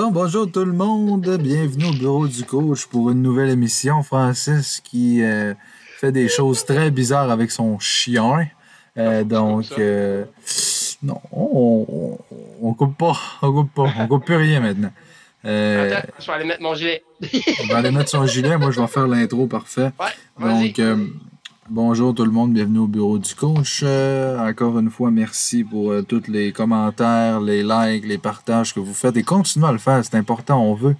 Bon, bonjour tout le monde. Bienvenue au bureau du coach pour une nouvelle émission. Francis qui euh, fait des choses très bizarres avec son chien. Euh, donc, euh, non, on, on, coupe pas. On coupe pas. On coupe plus rien maintenant. Attends, je vais aller mettre mon gilet. on va aller mettre son gilet. Moi, je vais faire l'intro parfait. Ouais, donc, Bonjour tout le monde, bienvenue au bureau du coach. Euh, encore une fois, merci pour euh, tous les commentaires, les likes, les partages que vous faites et continuez à le faire, c'est important, on veut.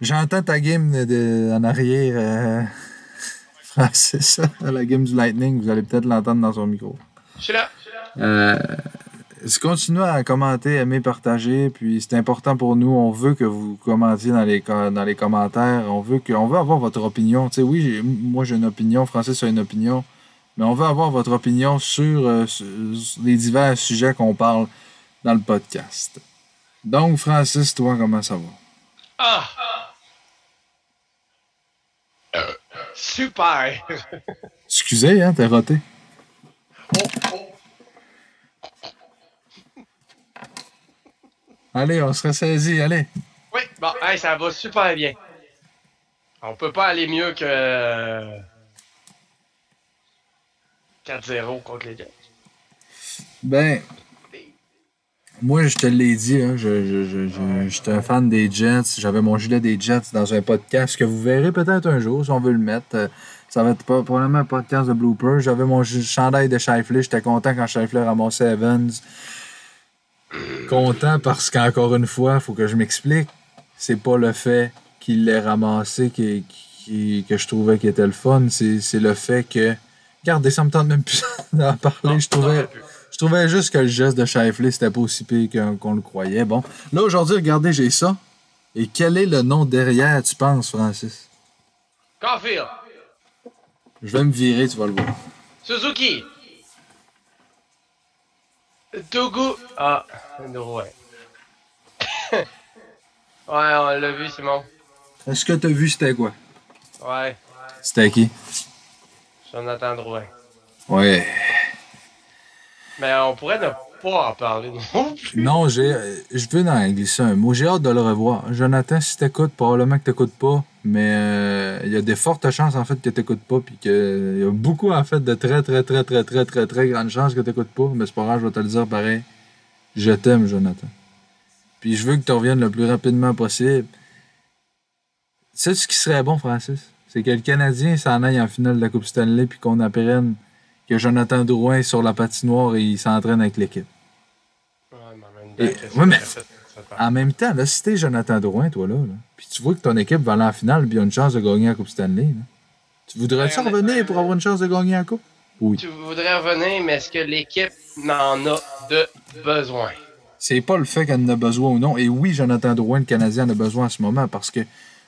J'entends ta game de, en arrière, euh, Francis, la game du Lightning, vous allez peut-être l'entendre dans son micro. Je suis là. Euh, continuez à commenter, aimer, partager. Puis c'est important pour nous. On veut que vous commentiez dans les, dans les commentaires. On veut, que, on veut avoir votre opinion. Tu sais, oui, moi j'ai une opinion. Francis a une opinion. Mais on veut avoir votre opinion sur, euh, les divers sujets qu'on parle dans le podcast. Donc, Francis, toi, comment ça va? Ah! super! Excusez, hein, t'es roté. Oh, oh. Allez, on se ressaisit, allez. Oui, bon, ça va super bien. On peut pas aller mieux que 4-0 contre les Jets. Ben, moi, je te l'ai dit, hein, je, je, je, j'étais un fan des Jets. J'avais mon gilet des Jets dans un podcast que vous verrez peut-être un jour si on veut le mettre. Ça va être pas, probablement un podcast de blooper. J'avais mon chandail de Shifley. J'étais content quand Shifley ramassait Evans content parce qu'encore une fois, il faut que je m'explique. C'est pas le fait qu'il l'ait ramassé qui, que je trouvais qui était le fun. C'est le fait que. Regardez, ça me tente même plus d'en parler. je trouvais. Je trouvais juste que le geste de Shifley, c'était pas aussi pire qu'on le croyait. Bon. Là, aujourd'hui, regardez, j'ai ça. Et quel est le nom derrière, tu penses, Francis? Caulfield. Je vais me virer, tu vas le voir. Suzuki. Togo. Ah, ouais. ouais, on l'a vu, Simon. Est-ce que t'as vu c'était quoi? Ouais. C'était qui? Jonathan Drouin. Ouais. Mais on pourrait ne en parler non j'ai, je veux en glisser un mot. J'ai hâte de le revoir. Jonathan, si t'écoutes, probablement que t'écoutes pas, mais euh, il y a des fortes chances en fait que t'écoutes pas, puis qu'il y a beaucoup en fait de très très très très très très très grandes chances que t'écoutes pas, mais c'est pas grave, je vais te le dire pareil. Je t'aime, Jonathan. Puis je veux que tu reviennes le plus rapidement possible. sais ce qui serait bon, Francis? C'est que le Canadien s'en aille en finale de la Coupe Stanley puis qu'on apprenne que Jonathan Drouin est sur la patinoire et il s'entraîne avec l'équipe. Ouais, mais en même temps, là, si t'es Jonathan Drouin, toi, là, puis tu vois que ton équipe va aller en finale et a une chance de gagner la Coupe Stanley, tu voudrais-tu revenir pour avoir une chance de gagner la Coupe? Oui. Tu voudrais revenir, mais est-ce que l'équipe n'en a de besoin? C'est pas le fait qu'elle en a besoin ou non. Et oui, Jonathan Drouin, le Canadien, en a besoin en ce moment parce que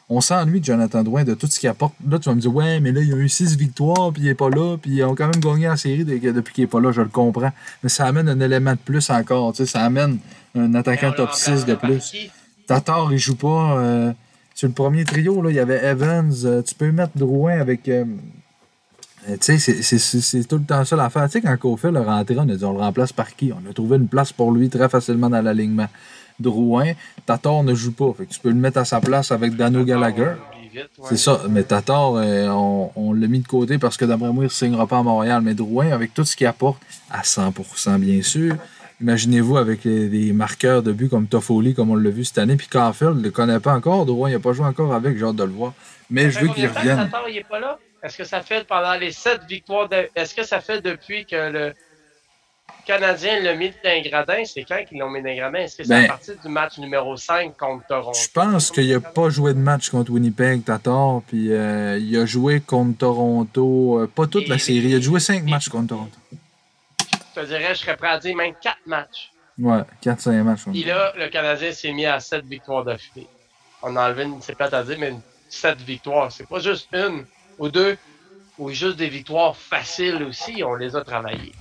on s'ennuie de Jonathan Drouin, de tout ce qu'il apporte. Là, tu vas me dire, ouais, mais là, il y a eu six victoires, puis il n'est pas là, puis ils ont quand même gagné la série depuis qu'il n'est pas là, je le comprends. Mais ça amène un élément de plus encore, tu sais, ça amène un attaquant top 6 de plus. Tatar, il joue pas. Euh, sur le premier trio, là, il y avait Evans. Euh, tu peux mettre Drouin avec. Euh, tu sais, c'est tout le temps ça l'affaire. Tu sais, quand Kofi le rentré, on a dit on le remplace par qui? On a trouvé une place pour lui très facilement dans l'alignement. Drouin, Tatar ne joue pas. Fait que tu peux le mettre à sa place avec Dano Gallagher. C'est ça. Mais Tatar, euh, on, l'a mis de côté parce que d'après moi, il ne signera pas à Montréal. Mais Drouin, avec tout ce qu'il apporte, à 100% bien sûr. Imaginez-vous avec des marqueurs de but comme Toffoli, comme on l'a vu cette année. Puis Caulfield ne le connaît pas encore. Drouin, il n'a pas joué encore avec. J'ai hâte de le voir. Mais je veux qu'il revienne. Tatar, il n'est pas là? Est-ce que ça fait pendant les sept victoires Est-ce que ça fait depuis que le Canadien l'a mis d'un gradin? C'est quand qu'ils l'ont mis d'un gradin? Est-ce que c'est à ben, partir du match numéro 5 contre Toronto? Je pense qu'il n'a pas joué de match contre Winnipeg, t'as tort. Puis euh, il a joué contre Toronto, euh, pas toute la série. Il a joué cinq matchs contre Toronto. Je te dirais, je serais prêt à dire même quatre matchs. Ouais, 4-5 matchs. Et là, le Canadien s'est mis à 7 victoires d'affilée. On a enlevé, une, c'est pas à dire, mais 7 victoires. C'est pas juste une ou deux, ou juste des victoires faciles aussi, on les a travaillées.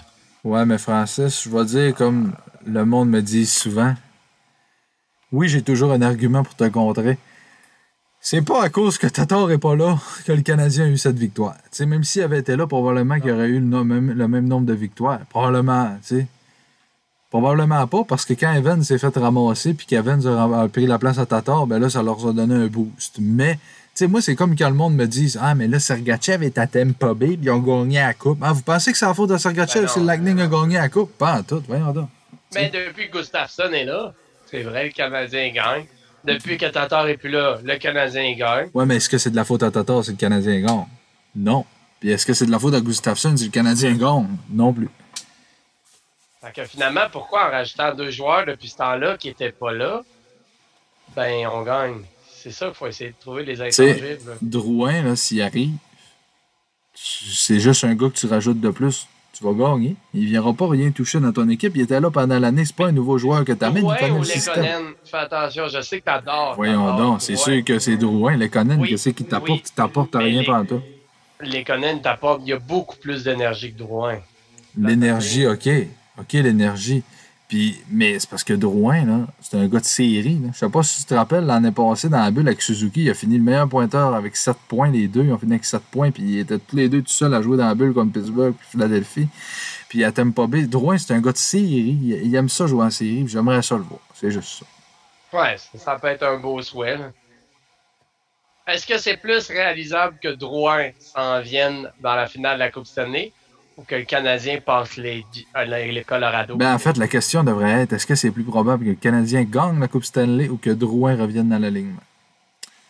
Ouais, mais Francis, je vais dire comme le monde me dit souvent. Oui, j'ai toujours un argument pour te contrer. C'est pas à cause que Tatar est pas là que le Canadien a eu cette victoire. même s'il avait été là, probablement qu'il aurait eu le, même, nombre de victoires. Probablement, tu sais. Probablement pas, parce que quand Evans s'est fait ramasser puis qu'Evans a pris la place à Tatar, ben là, ça leur a donné un boost. Mais, sais, moi, c'est comme quand le monde me dit Ah, mais là, Sergachev est à Tampa Bay, puis ils ont gagné la Coupe. Ah, vous pensez que c'est la faute de Sergachev ben si le Lightning a gagné la Coupe? Pas en tout, voyons donc. Mais depuis que Gustafsson est là, c'est vrai, le Canadien gagne. Depuis que Tatar est plus là, le Canadien gagne. Ouais, mais est-ce que c'est de la faute à Tatar si le Canadien gagne? Non. Puis est-ce que c'est de la faute à Gustafsson si le Canadien gagne? Non plus. Fait que finalement, pourquoi en rajoutant deux joueurs depuis ce temps-là qui n'étaient pas là, ben on gagne. C'est ça qu'il faut essayer de trouver les intangibles. Drouin, s'il arrive, c'est juste un gars que tu rajoutes de plus. Tu vas gagner. Il ne viendra pas rien toucher dans ton équipe. Il était là pendant l'année. C'est pas un nouveau joueur que tu amènes. il connaît le système. Fais attention, je sais que tu adores. Voyons donc, c'est sûr que c'est Drouin. Lekonen, oui, qu'est-ce qu'il t'apporte? Oui, il t'apporte rien les... pendant toi. Lekonen t'apporte. Il y a beaucoup plus d'énergie que Drouin. L'énergie, OK. OK, l'énergie. Puis, mais c'est parce que Drouin, c'est un gars de série. Là. Je sais pas si tu te rappelles, l'année passée, dans la bulle avec Suzuki, il a fini le meilleur pointeur avec 7 points, les deux. Ils ont fini avec 7 points, puis ils étaient tous les deux tout seuls à jouer dans la bulle comme Pittsburgh puis Philadelphie. Puis à Tampa Bay, Drouin, c'est un gars de série. Il, aime ça jouer en série, j'aimerais ça le voir. C'est juste ça. Ouais, ça peut être un beau souhait. Est-ce que c'est plus réalisable que Drouin s'en vienne dans la finale de la Coupe Stanley? Ou que le Canadien passe les, euh, les Colorado? Ben, en fait, la question devrait être est-ce que c'est plus probable que le Canadien gagne la Coupe Stanley ou que Drouin revienne dans la ligne?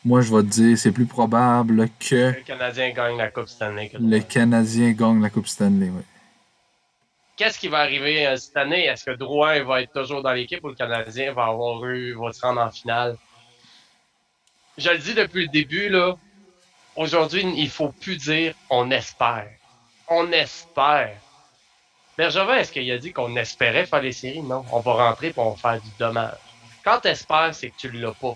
Moi, je vais te dire, c'est plus probable que. Le Canadien gagne la Coupe Stanley. le Canadien gagne la Coupe Stanley, oui. Qu'est-ce qui va arriver euh, cette année? Est-ce que Drouin va être toujours dans l'équipe ou le Canadien va avoir eu, va se rendre en finale? Je le dis depuis le début, là. Aujourd'hui, il faut plus dire on espère on espère. Bergevin, est-ce qu'il a dit qu'on espérait faire les séries? Non. On va rentrer pour on faire du dommage. Quand t'espères, c'est que tu l'as pas.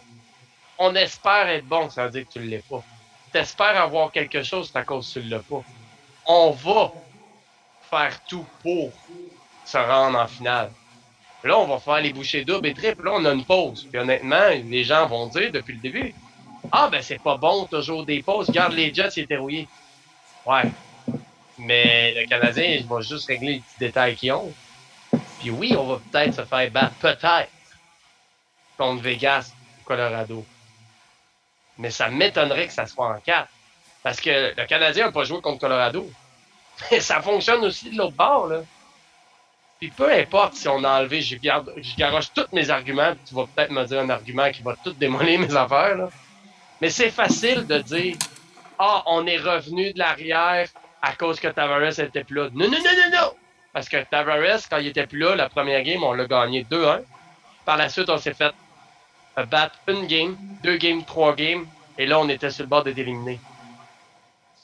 On espère être bon, ça veut dire que tu l'es pas. T'espères avoir quelque chose, c'est à cause que tu l'as pas. On va faire tout pour se rendre en finale. Là, on va faire les bouchées doubles et triples. Là, on a une pause. Puis honnêtement, les gens vont dire depuis le début Ah, ben, c'est pas bon, toujours des pauses. Garde les Jets, ils étaient rouillés. Ouais, mais le Canadien, il va juste régler les petits détails qu'ils ont. Puis oui, on va peut-être se faire battre, peut-être, contre Vegas Colorado. Mais ça m'étonnerait que ça soit en 4. Parce que le Canadien n'a pas joué contre Colorado. Mais ça fonctionne aussi de l'autre bord, là. Puis peu importe si on a enlevé, je, garde, je garoche tous mes arguments, tu vas peut-être me dire un argument qui va tout démolir mes affaires, là. Mais c'est facile de dire Ah, on est revenu de l'arrière, à cause que Tavares était plus là. Non, non, non, non, non! Parce que Tavares, quand il était plus là, la première game, on l'a gagné 2-1. Par la suite, on s'est fait battre une game, deux games, trois games, et là, on était sur le bord d'être éliminé.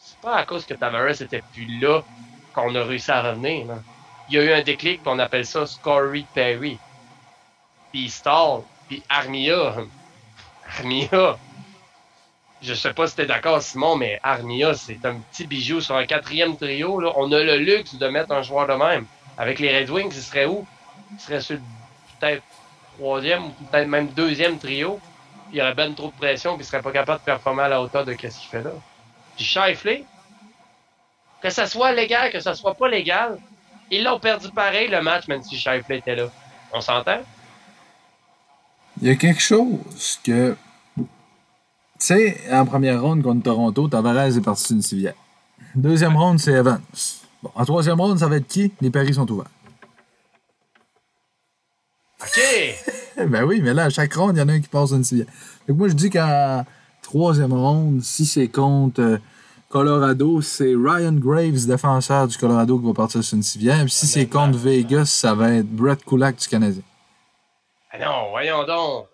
C'est pas à cause que Tavares était plus là qu'on a réussi à revenir. Il y a eu un déclic, puis on appelle ça Scory Perry. Puis Stall, puis Armia. Armia, je sais pas si t'es d'accord, Simon, mais Armia, c'est un petit bijou sur un quatrième trio. On a le luxe de mettre un joueur de même. Avec les Red Wings, il serait où? Il serait sur peut-être troisième ou peut-être même deuxième trio. Il y aurait ben trop de pression, puis il serait pas capable de performer à la hauteur de ce qu'il fait là. Puis Shifley, que ça soit légal, que ça soit pas légal, ils l'ont perdu pareil le match, même si Shifley était là. On s'entend? Il y a quelque chose que tu sais, en première ronde contre Toronto, Tavares est parti sur une civière. Deuxième ronde, c'est Evans. Bon, en troisième ronde, ça va être qui? Les paris sont ouverts. OK! ben oui, mais là, à chaque ronde, il y en a un qui passe une civière. Donc moi, je dis qu'en troisième ronde, si c'est contre euh, Colorado, c'est Ryan Graves, défenseur du Colorado, qui va partir sur une civière. Puis si c'est contre Vegas, ça va être Brett Kulak du Canadien. Ah non, voyons donc.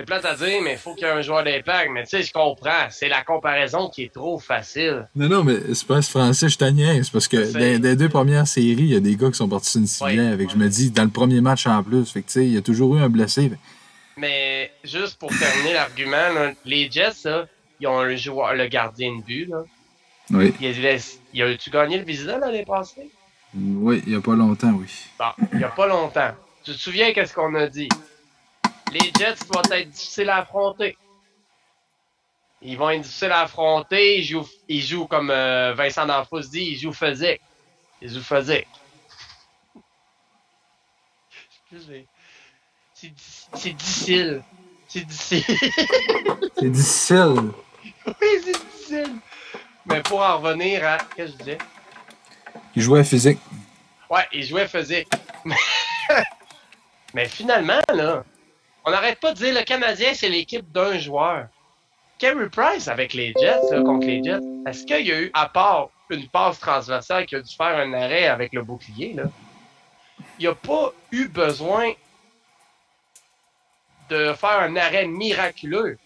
C'est plate à dire, mais il faut qu'il y ait un joueur d'impact. Mais tu sais, je comprends. C'est la comparaison qui est trop facile. Non, non, mais c'est pas français, je C'est parce que les deux premières séries, il y a des gars qui sont partis sur une civière. avec, Je me dis, dans le premier match en plus, fait que, il y a toujours eu un blessé. Mais juste pour terminer l'argument, les Jets, ils ont un joueur, le gardien de but. Là. Oui. Il a, tu gagné le Visa l'année passée? Oui, il n'y a pas longtemps, oui. Bon, il n'y a pas longtemps. Tu te souviens qu'est-ce qu'on a dit? Les Jets doivent être difficiles à affronter. Ils vont être difficiles à affronter. Ils jouent, ils jouent comme euh, Vincent D'Anfos dit, ils jouent physique. Ils jouent physique. C'est difficile. C'est difficile. c'est difficile. oui, c'est difficile. Mais pour en revenir à. Qu'est-ce que je disais? Il jouait physique. Ouais, il jouait physique. Mais finalement, là, on n'arrête pas de dire le Canadien, c'est l'équipe d'un joueur. Carey Price avec les Jets, là, contre les Jets, est-ce qu'il y a eu, à part une passe transversale qui a dû faire un arrêt avec le bouclier, là, il n'a pas eu besoin de faire un arrêt miraculeux?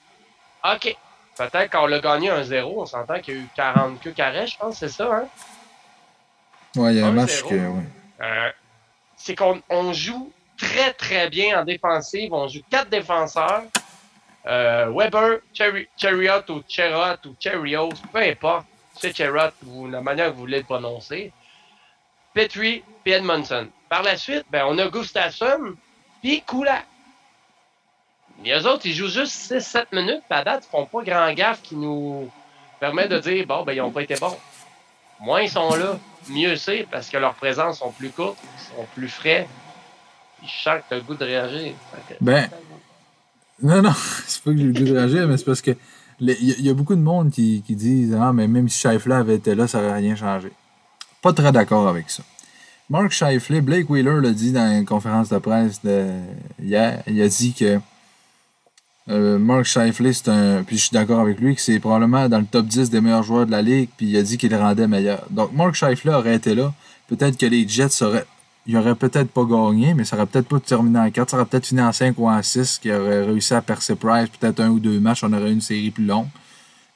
OK. Peut-être qu'on l'a gagné 1-0, on s'entend qu'il y a eu 40 que carrés, je pense, c'est ça, hein? Ouais, il y a un match que. Euh, c'est qu'on joue très, très bien en défensive. On joue quatre défenseurs. Euh, Weber, Chariot ou Cherot ou Cherios, peu importe. C'est Cherot ou la manière que vous voulez le prononcer. Petrie puis Edmondson. Par la suite, ben, on a Gustafsson puis Kulak. Les autres, ils jouent juste 6-7 minutes. Puis à date, ils font pas grand gaffe qui nous permet de dire, bon, ben, ils n'ont pas été bons. Moins ils sont là, mieux c'est, parce que leurs présences sont plus courtes, sont plus frais. Ils chantent le goût de réagir. Ben, non, non, c'est pas que j'ai le goût de réagir, mais c'est parce que il y, a beaucoup de monde qui, qui disent Ah, mais même si Scheifler avait été là, ça n'aurait rien changé. Pas très d'accord avec ça. Mark Scheifler, Blake Wheeler l'a dit dans une conférence de presse de, hier. Il a dit que euh, Mark Scheifler, c'est un. Puis je suis d'accord avec lui que c'est probablement dans le top 10 des meilleurs joueurs de la ligue, puis il a dit qu'il le rendait meilleur. Donc Mark Scheifler aurait été là. Peut-être que les Jets auraient il aurait peut-être pas gagné, mais ça aurait peut-être pas terminé en 4. Ça aurait peut-être fini en 5 ou en 6, qui aurait réussi à percer Price, peut-être un ou deux matchs, on aurait eu une série plus longue.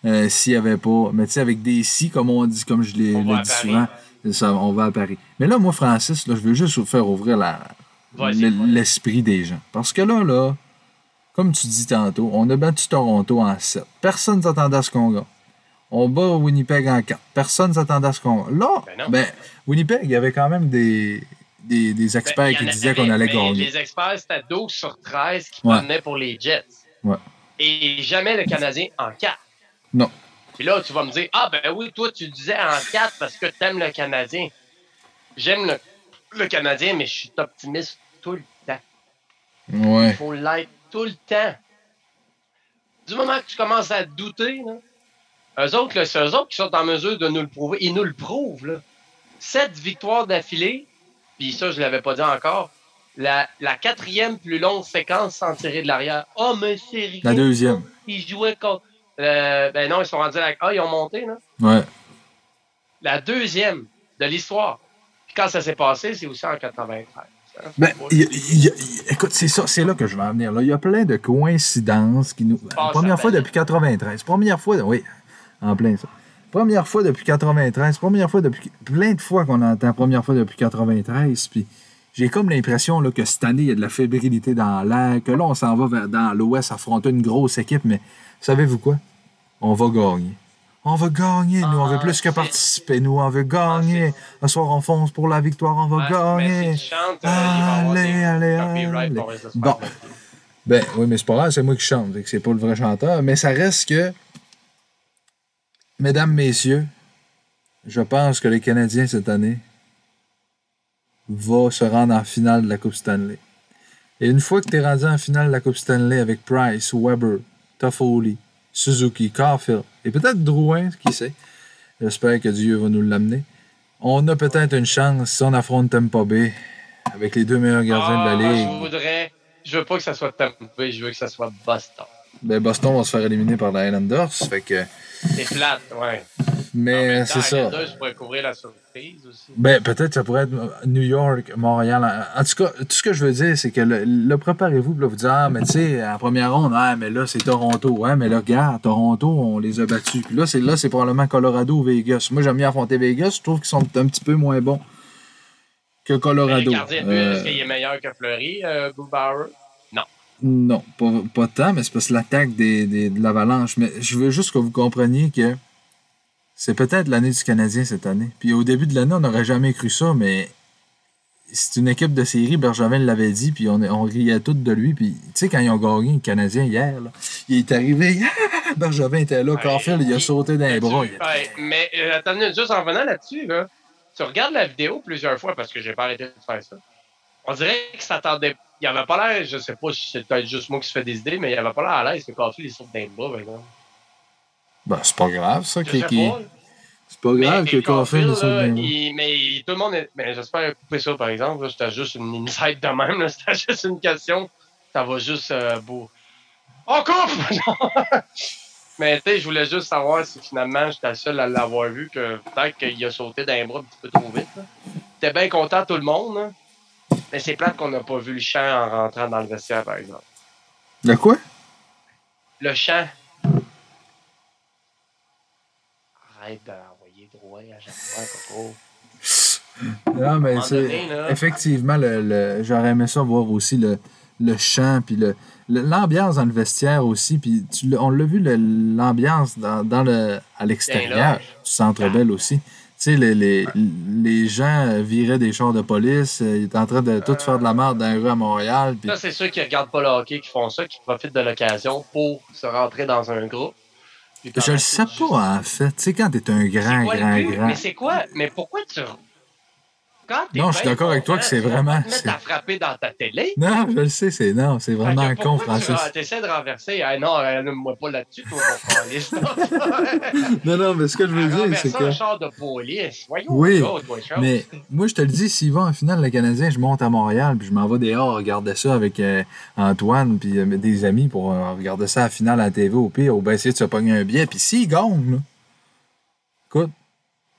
Euh, s'il n'y avait pas. Mais tu sais, avec des si, comme on dit, comme je l'ai dit souvent, ça, on va à Paris. Mais là, moi, Francis, là, je veux juste vous faire ouvrir l'esprit des gens. Parce que là, là, comme tu dis tantôt, on a battu Toronto en 7. Personne ne s'attendait à ce qu'on gagne. On bat Winnipeg en 4. Personne ne s'attendait à ce qu'on gagne. Là, ben, ben, Winnipeg, il y avait quand même des, des, des ben, experts qui disaient qu'on allait gagner. Les experts, c'était 12 sur 13 qui prenaient pour les Jets. Ouais. Et jamais le Canadien en 4. Non. Puis là, tu vas me dire, ah ben oui, toi, tu disais en 4 parce que tu aimes le Canadien. J'aime le, le, Canadien, mais je suis optimiste tout le temps. Ouais. Il faut l'être tout le temps. Du moment que tu commences à douter, là, eux autres, c'est eux autres qui sont en mesure de nous le prouver. Ils nous le prouvent. Là. Sept victoires d'affilée, puis ça, je l'avais pas dit encore. La, la, quatrième plus longue séquence sans tirer de l'arrière. Oh, mais c'est La deuxième. Ils jouaient contre. Euh, ben non, ils sont rendus à la. Ah, ils ont monté, là? Ouais. La deuxième de l'histoire. Puis quand ça s'est passé, c'est aussi en 93. Ben, écoute, c'est ça, c'est là que je vais en venir. Là. Il y a plein de coïncidences qui nous. première fois depuis 93. Première fois, oui, en plein ça. Première fois depuis 93. Première fois depuis. Plein de fois qu'on entend première fois depuis 93. Puis j'ai comme l'impression que cette année, il y a de la fébrilité dans l'air. Que là, on s'en va vers, dans l'Ouest affronter une grosse équipe. Mais savez-vous quoi? On va gagner. On va gagner, nous, on veut ah, plus que participer, nous, on veut gagner. Un ah, soir, on fonce pour la victoire, on va gagner. allez, allez, allez. Bon. Ben, oui, mais c'est pas grave, c'est moi qui chante, c'est pas le vrai chanteur. Mais ça reste que Mesdames, Messieurs, je pense que les Canadiens cette année vont se rendre en finale de la Coupe Stanley. Et une fois que tu es rendu en finale de la Coupe Stanley avec Price, Weber, Toffoli, Suzuki, Caulfield et peut-être Drouin, qui sait, j'espère que Dieu va nous l'amener, on a peut-être une chance si on affronte Tampa Bay avec les deux meilleurs gardiens de la ah, Ligue. Je voudrais, je veux pas que ça soit Tampa Bay, je veux que ça soit Boston. Ben Boston va se faire éliminer par les Islanders, fait que c'est plate, ouais. Mais c'est ça. je pourrais couvrir la surprise aussi. Ben, peut-être ça pourrait être New York, Montréal. En tout cas, tout ce que je veux dire, c'est que là, préparez-vous, là, vous dire, ah, mais tu sais, en première ronde, ah, mais là, c'est Toronto. Ouais, mais là, regarde, Toronto, on les a battus. Puis là, c'est là, c'est probablement Colorado ou Vegas. Moi, j'aime bien affronter Vegas. Je trouve qu'ils sont un petit peu moins bons que Colorado. Euh, est-ce qu'il est meilleur que Fleury, euh, Bauer? Non, pas, pas tant, mais c'est parce que l'attaque des, des, de l'Avalanche. Mais je veux juste que vous compreniez que c'est peut-être l'année du Canadien cette année. Puis au début de l'année, on n'aurait jamais cru ça, mais c'est une équipe de série. Bergevin l'avait dit, puis on, on riait tout de lui. Puis tu sais, quand ils ont gagné le Canadien hier, là, il est arrivé. Bergevin était là, Carfield, il a sauté dans les bras. mais euh, attendez, juste en venant là-dessus, là, tu regardes la vidéo plusieurs fois parce que j'ai pas arrêté de faire ça On dirait que ça attendait. Il avait pas l'air, je sais pas si c'est peut-être juste moi qui se fais des idées, mais il avait pas l'air à l'aise que Coffee les saute d'un bras, par exemple. Ben, c'est pas grave, ça. Qui, qui-. C'est pas grave Mais- que mais Caulfield Caulfield, le saute là, d'un bras. Mais tout le monde est. Mais j'espère couper ça, par exemple. C'était juste une insight de même. C'était juste une question. Ça va juste euh, beau. On coupe! Mais tu sais, je voulais juste savoir si finalement j'étais le seul à l'avoir vu, que peut-être qu'il a sauté d'un bras un petit peu trop vite. J'étais bien content, tout le monde. là. Mais c'est plate qu'on n'a pas vu le champ en rentrant dans le vestiaire, par exemple. De quoi? Le champ. Arrête d'envoyer droit à chaque fois, Coco. Non, mais c'est. Effectivement, le, le- j'aurais aimé ça voir aussi le, le chant, puis le, le- l'ambiance dans le vestiaire aussi. Puis on l'a vu, le- l'ambiance dans, dans le, à l'extérieur du Centre Bell aussi. Tu sais, les, les, les gens viraient des chars de police, euh, ils étaient en train de tout faire de la merde dans les rues à Montréal. Puis Ça, c'est ceux qui regardent pas le hockey qui font ça, qui profitent de l'occasion pour se rentrer dans un groupe. Je le sais pas, en fait. Tu sais, quand t'es un C'est grand, grand, grand. Mais c'est quoi? Mais pourquoi tu. Quand t'es Non, je suis d'accord avec toi que c'est tu vas vraiment- c'est- à frapper dans ta télé. Non, je le sais, c'est non, c'est vraiment con, Francis. Tu essaies de renverser. Ah non, euh, moi pas là-dessus, toi, mon. Non, non, mais ce que je veux dire, c'est que. un char de police. Voyons, Oui. Mais moi, je te le dis, s'il va en finale, le Canadien, je monte à Montréal, puis je m'en vais dehors regarder ça avec euh, Antoine, puis euh, des amis pour regarder ça à la finale à la TV au pire, ou bien essayer de se pogner un billet. Puis s'il gagne, là, écoute,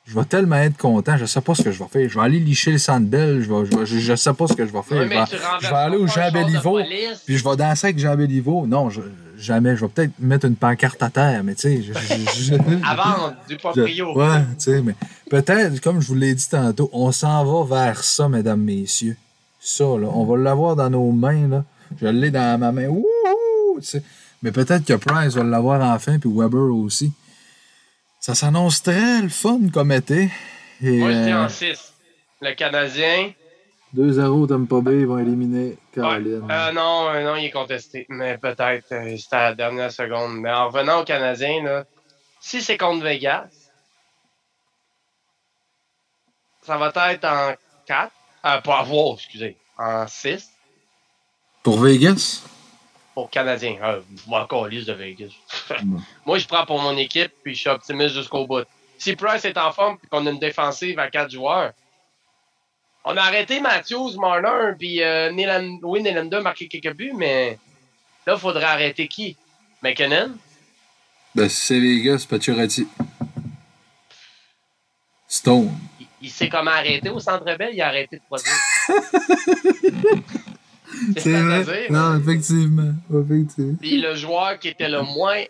je vais tellement être content, je sais pas ce que je vais faire. Je vais aller licher le Sandbell, je, vais, je, vais- je, je sais pas ce que je vais faire. Je, vais, je aller au Jean Béliveau, puis je vais danser avec Jean Béliveau. Non, je- jamais. Je vais peut-être mettre une pancarte à terre, mais tu sais, Avant du proprio. Ouais, tu sais, mais peut-être, comme je vous l'ai dit tantôt, on s'en va vers ça, mesdames, messieurs. Ça, là, on va l'avoir dans nos mains, là. Je l'ai dans ma main. Wouhou! Tu sais. Mais peut-être que Price va l'avoir enfin, puis Weber aussi. Ça s'annonce très le fun comme été. Et, Moi, je dis euh, en 6. Le Canadien. 2-0 Tampa Bay, ils vont éliminer Ouais. Caroline. Euh, non, euh, non, il est contesté. Mais peut-être, euh, c'était à la dernière seconde. Mais en revenant au Canadien, là, si c'est contre Vegas, ça va être en 4. Euh, pas avoir, excusez. En 6 Pour Vegas? Pour Canadien. Euh, m'en calisse de Vegas. Non. Moi, je prends pour mon équipe, puis je suis optimiste jusqu'au bout. Si Price est en forme, puis qu'on a une défensive à 4 joueurs, on a arrêté Matthews, Marner, puis euh, Nylander- oui, Nylander a marqué quelques buts, mais là, il faudrait arrêter qui? McKinnon? Ben, si c'est Vegas, Pacioretty. Stone. Il, il sait comment arrêter au Centre Bell, il a arrêté de produire. C'est vrai. Non, effectivement. Effectivement. Puis le joueur qui était le moins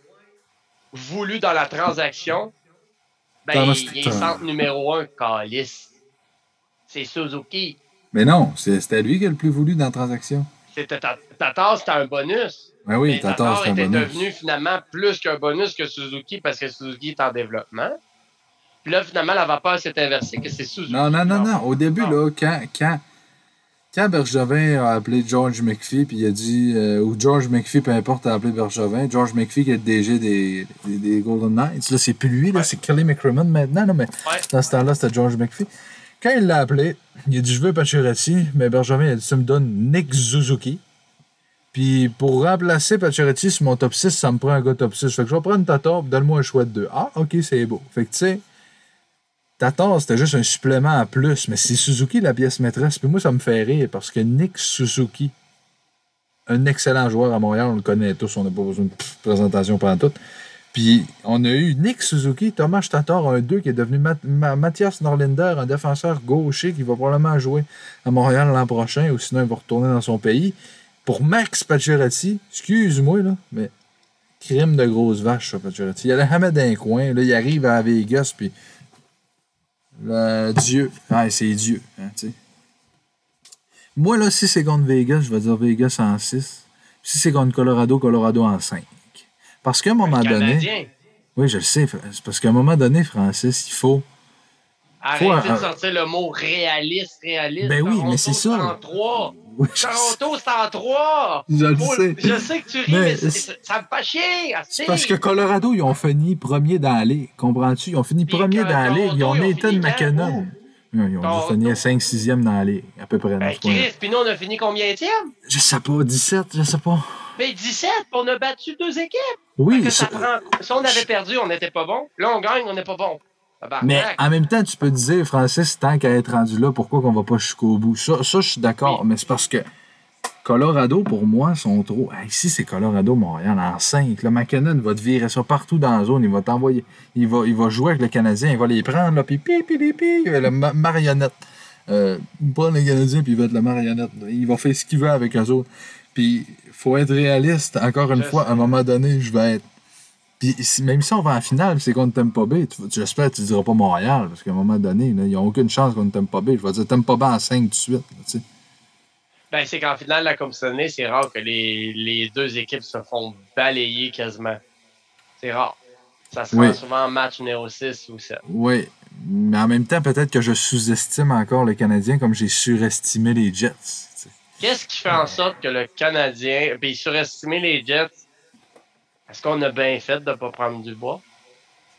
voulu dans la transaction, ben, Thomas il, il est centre numéro un, Calis. C'est Suzuki. Mais non, c'était lui qui a le plus voulu dans la transaction. Tatar, c'était un bonus. Ben oui, mais Tatar, était bonus. devenu finalement plus qu'un bonus que Suzuki parce que Suzuki est en développement. Puis là, finalement, la vapeur s'est inversée, que c'est Suzuki. Non, non, non, non. Au début, là, quand, quand, quand Bergevin a appelé George McPhee, puis il a dit, euh, ou George McPhee, peu importe, a appelé Bergevin, George McPhee qui est le DG des, des, des Golden Knights, là, c'est plus lui, là, Ouais. c'est Kelly McCrimmon maintenant, là, mais Ouais. dans ce temps-là, c'était George McPhee. Quand il l'a appelé, il a dit, je veux Pacioretty, mais Bergevin a dit, tu me donnes Nick Suzuki. Puis pour remplacer Pacioretty sur mon top 6, ça me prend un gars top 6. Fait que je vais prendre Tatar, donne-moi un choix de deux. Ah, ok, c'est beau. Fait que tu sais, Tatar, c'était juste un supplément en plus, mais c'est Suzuki la pièce maîtresse. Puis moi, ça me fait rire parce que Nick Suzuki, un excellent joueur à Montréal, on le connaît tous, on n'a pas besoin de présentation pendant tout. Puis on a eu Nick Suzuki, Thomas Tatar, un 2 qui est devenu Mat- Ma- Mathias Norlinder, un défenseur gaucher qui va probablement jouer à Montréal l'an prochain, ou sinon il va retourner dans son pays. Pour Max Pacioretty, excuse-moi, là, mais crime de grosse vache, ça, Pacioretty. Il a la hammer d'un coin, il arrive à Vegas, puis là, Dieu. Ah, c'est Dieu, hein. Moi, là, si c'est contre Vegas, je vais dire Vegas en 6. Si c'est contre Colorado, Colorado en 5. Parce qu'à un moment Le donné. Oui, je le sais. Parce qu'à un moment donné, Francis, il faut. Arrêtez de sortir le mot réaliste, réaliste. Ben oui, Toronto, mais c'est ça. en 3. Oui, je, Toronto, c'est en 3. je le sais. Je sais que tu ris, Mais ça me fait chier. C'est parce que Colorado, ils ont fini premier dans la ligue. Comprends-tu? Ils ont fini Puis premier dans la ligue. Ils ont Toronto, ils ont Nathan fini McKinnon. ils ont dû finir 5-6e dans la ligue, à peu près. Ben, Chris, puis nous, on a fini combien de Je sais pas, 17, je sais pas. Mais 17, on a battu deux équipes. Oui. Ça prend... Si on avait perdu, on n'était pas bon. Là, on gagne, on n'est pas bon. Mais en même temps, tu peux dire, Francis, tant qu'à être rendu là, pourquoi qu'on va pas jusqu'au bout? Ça, ça je suis d'accord, mais c'est parce que Colorado, pour moi, sont trop. ici, c'est Colorado, Montréal, en 5. Là, McKinnon va te virer ça partout dans la zone. Il va t'envoyer. Il va, il va jouer avec le Canadien. Il va les prendre, là, puis pi, pi, pi, pi, la marionnette. Euh, il prend les Canadiens, puis il va être la marionnette. Il va faire ce qu'il veut avec eux autres. Puis, faut être réaliste. Encore une fois, à un moment donné, je vais être. Puis, même si on va en finale, c'est contre Tampa Bay, j'espère que tu ne diras pas Montréal, parce qu'à un moment donné, il n'y a aucune chance contre Tampa Bay. Je vais dire Tampa Bay en 5 tout de suite. Ben, c'est qu'en finale, la Coupe Stanley, c'est rare que les, les, deux équipes se font balayer quasiment. C'est rare. Ça se oui. souvent en match numéro 6 ou 7. Oui. Mais en même temps, peut-être que je sous-estime encore le Canadien comme j'ai surestimé les Jets. Qu'est-ce qui fait en sorte que le Canadien. Puis surestimé les Jets, est-ce qu'on a bien fait de ne pas prendre du bois?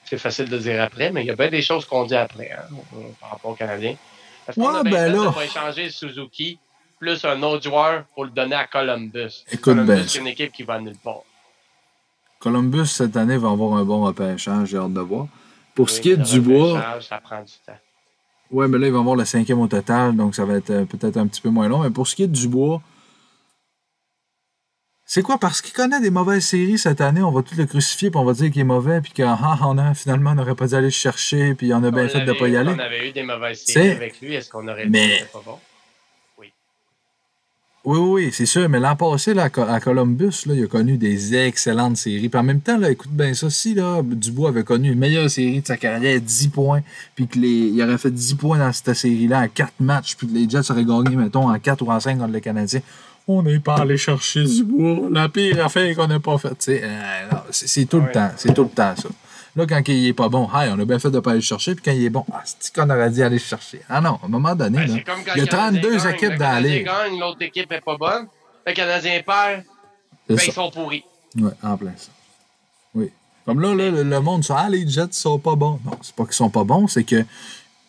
C'est facile de dire après, mais il y a bien des choses qu'on dit après hein, par rapport au Canadien. Est-ce qu'on a bien ben fait de ne pas échanger Suzuki plus un autre joueur pour le donner à Columbus? Écoute Columbus, c'est une équipe qui va nulle part. Columbus, cette année, va avoir un bon repêchage, j'ai hâte de voir. Pour ce qui est du bois. Ça prend du temps. Oui, mais là, ils vont avoir le cinquième au total, donc ça va être euh, peut-être un petit peu moins long. Mais pour ce qui est du bois, c'est quoi? Parce qu'il connaît des mauvaises séries cette année, on va tout le crucifier, puis on va dire qu'il est mauvais, puis qu'on ah, a, finalement, on n'aurait pas dû aller le chercher, puis on a bien fait de ne pas y aller. On avait eu des mauvaises séries avec lui, est-ce qu'on aurait mais... pas bon? Oui, oui, c'est sûr. Mais l'an passé, là, à Columbus, là, il a connu des excellentes séries. Puis en même temps, là, écoute bien ça, si là, Dubois avait connu une meilleure série de sa carrière, 10 points, puis qu'il aurait fait 10 points dans cette série-là en 4 matchs, puis que les Jets auraient gagné, mettons, en 4 ou en 5 contre les Canadiens, on n'est pas allé chercher Dubois. La pire affaire qu'on n'a pas faite. Euh, c'est tout le temps. C'est tout le temps, ça. Là, quand il est pas bon, hey, on a bien fait de ne pas aller le chercher. Puis quand il est bon, ah, c'est qu'on aurait dit aller le chercher? Ah non, à un moment donné, ben, là, il y a 32 équipes dans la ligue. l'autre équipe n'est pas bonne. Le Canadien perd, ben, ils sont pourris. Oui, en plein ça. Oui. Comme là, là le, monde, ça, ah, les Jets sont pas bons. Non, c'est pas qu'ils sont pas bons, c'est que.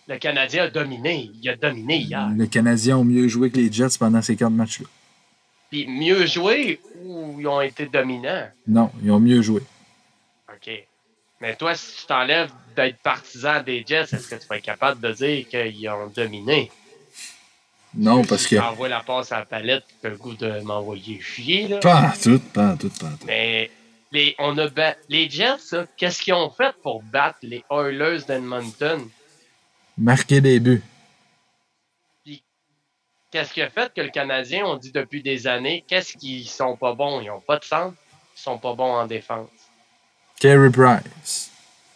Le Canadien a dominé. Il a dominé hier. Les Canadiens ont mieux joué que les Jets pendant ces quatre matchs-là. Puis mieux joué ou ils ont été dominants? Non, ils ont mieux joué. OK. Mais toi, si tu t'enlèves d'être partisan des Jets, est-ce que tu vas être capable de dire qu'ils ont dominé? Non, parce que. Si envoies la passe à la palette, tu as le goût de m'envoyer chier, là. Pas tout, pas tout, pas tout. Mais les, on a les Jets, qu'est-ce qu'ils ont fait pour battre les Oilers d'Edmonton? Marquer des buts. Qu'est-ce qui a fait que le Canadien, on dit depuis des années, qu'est-ce qu'ils sont pas bons? Ils n'ont pas de centre, ils sont pas bons en défense. Carey Price.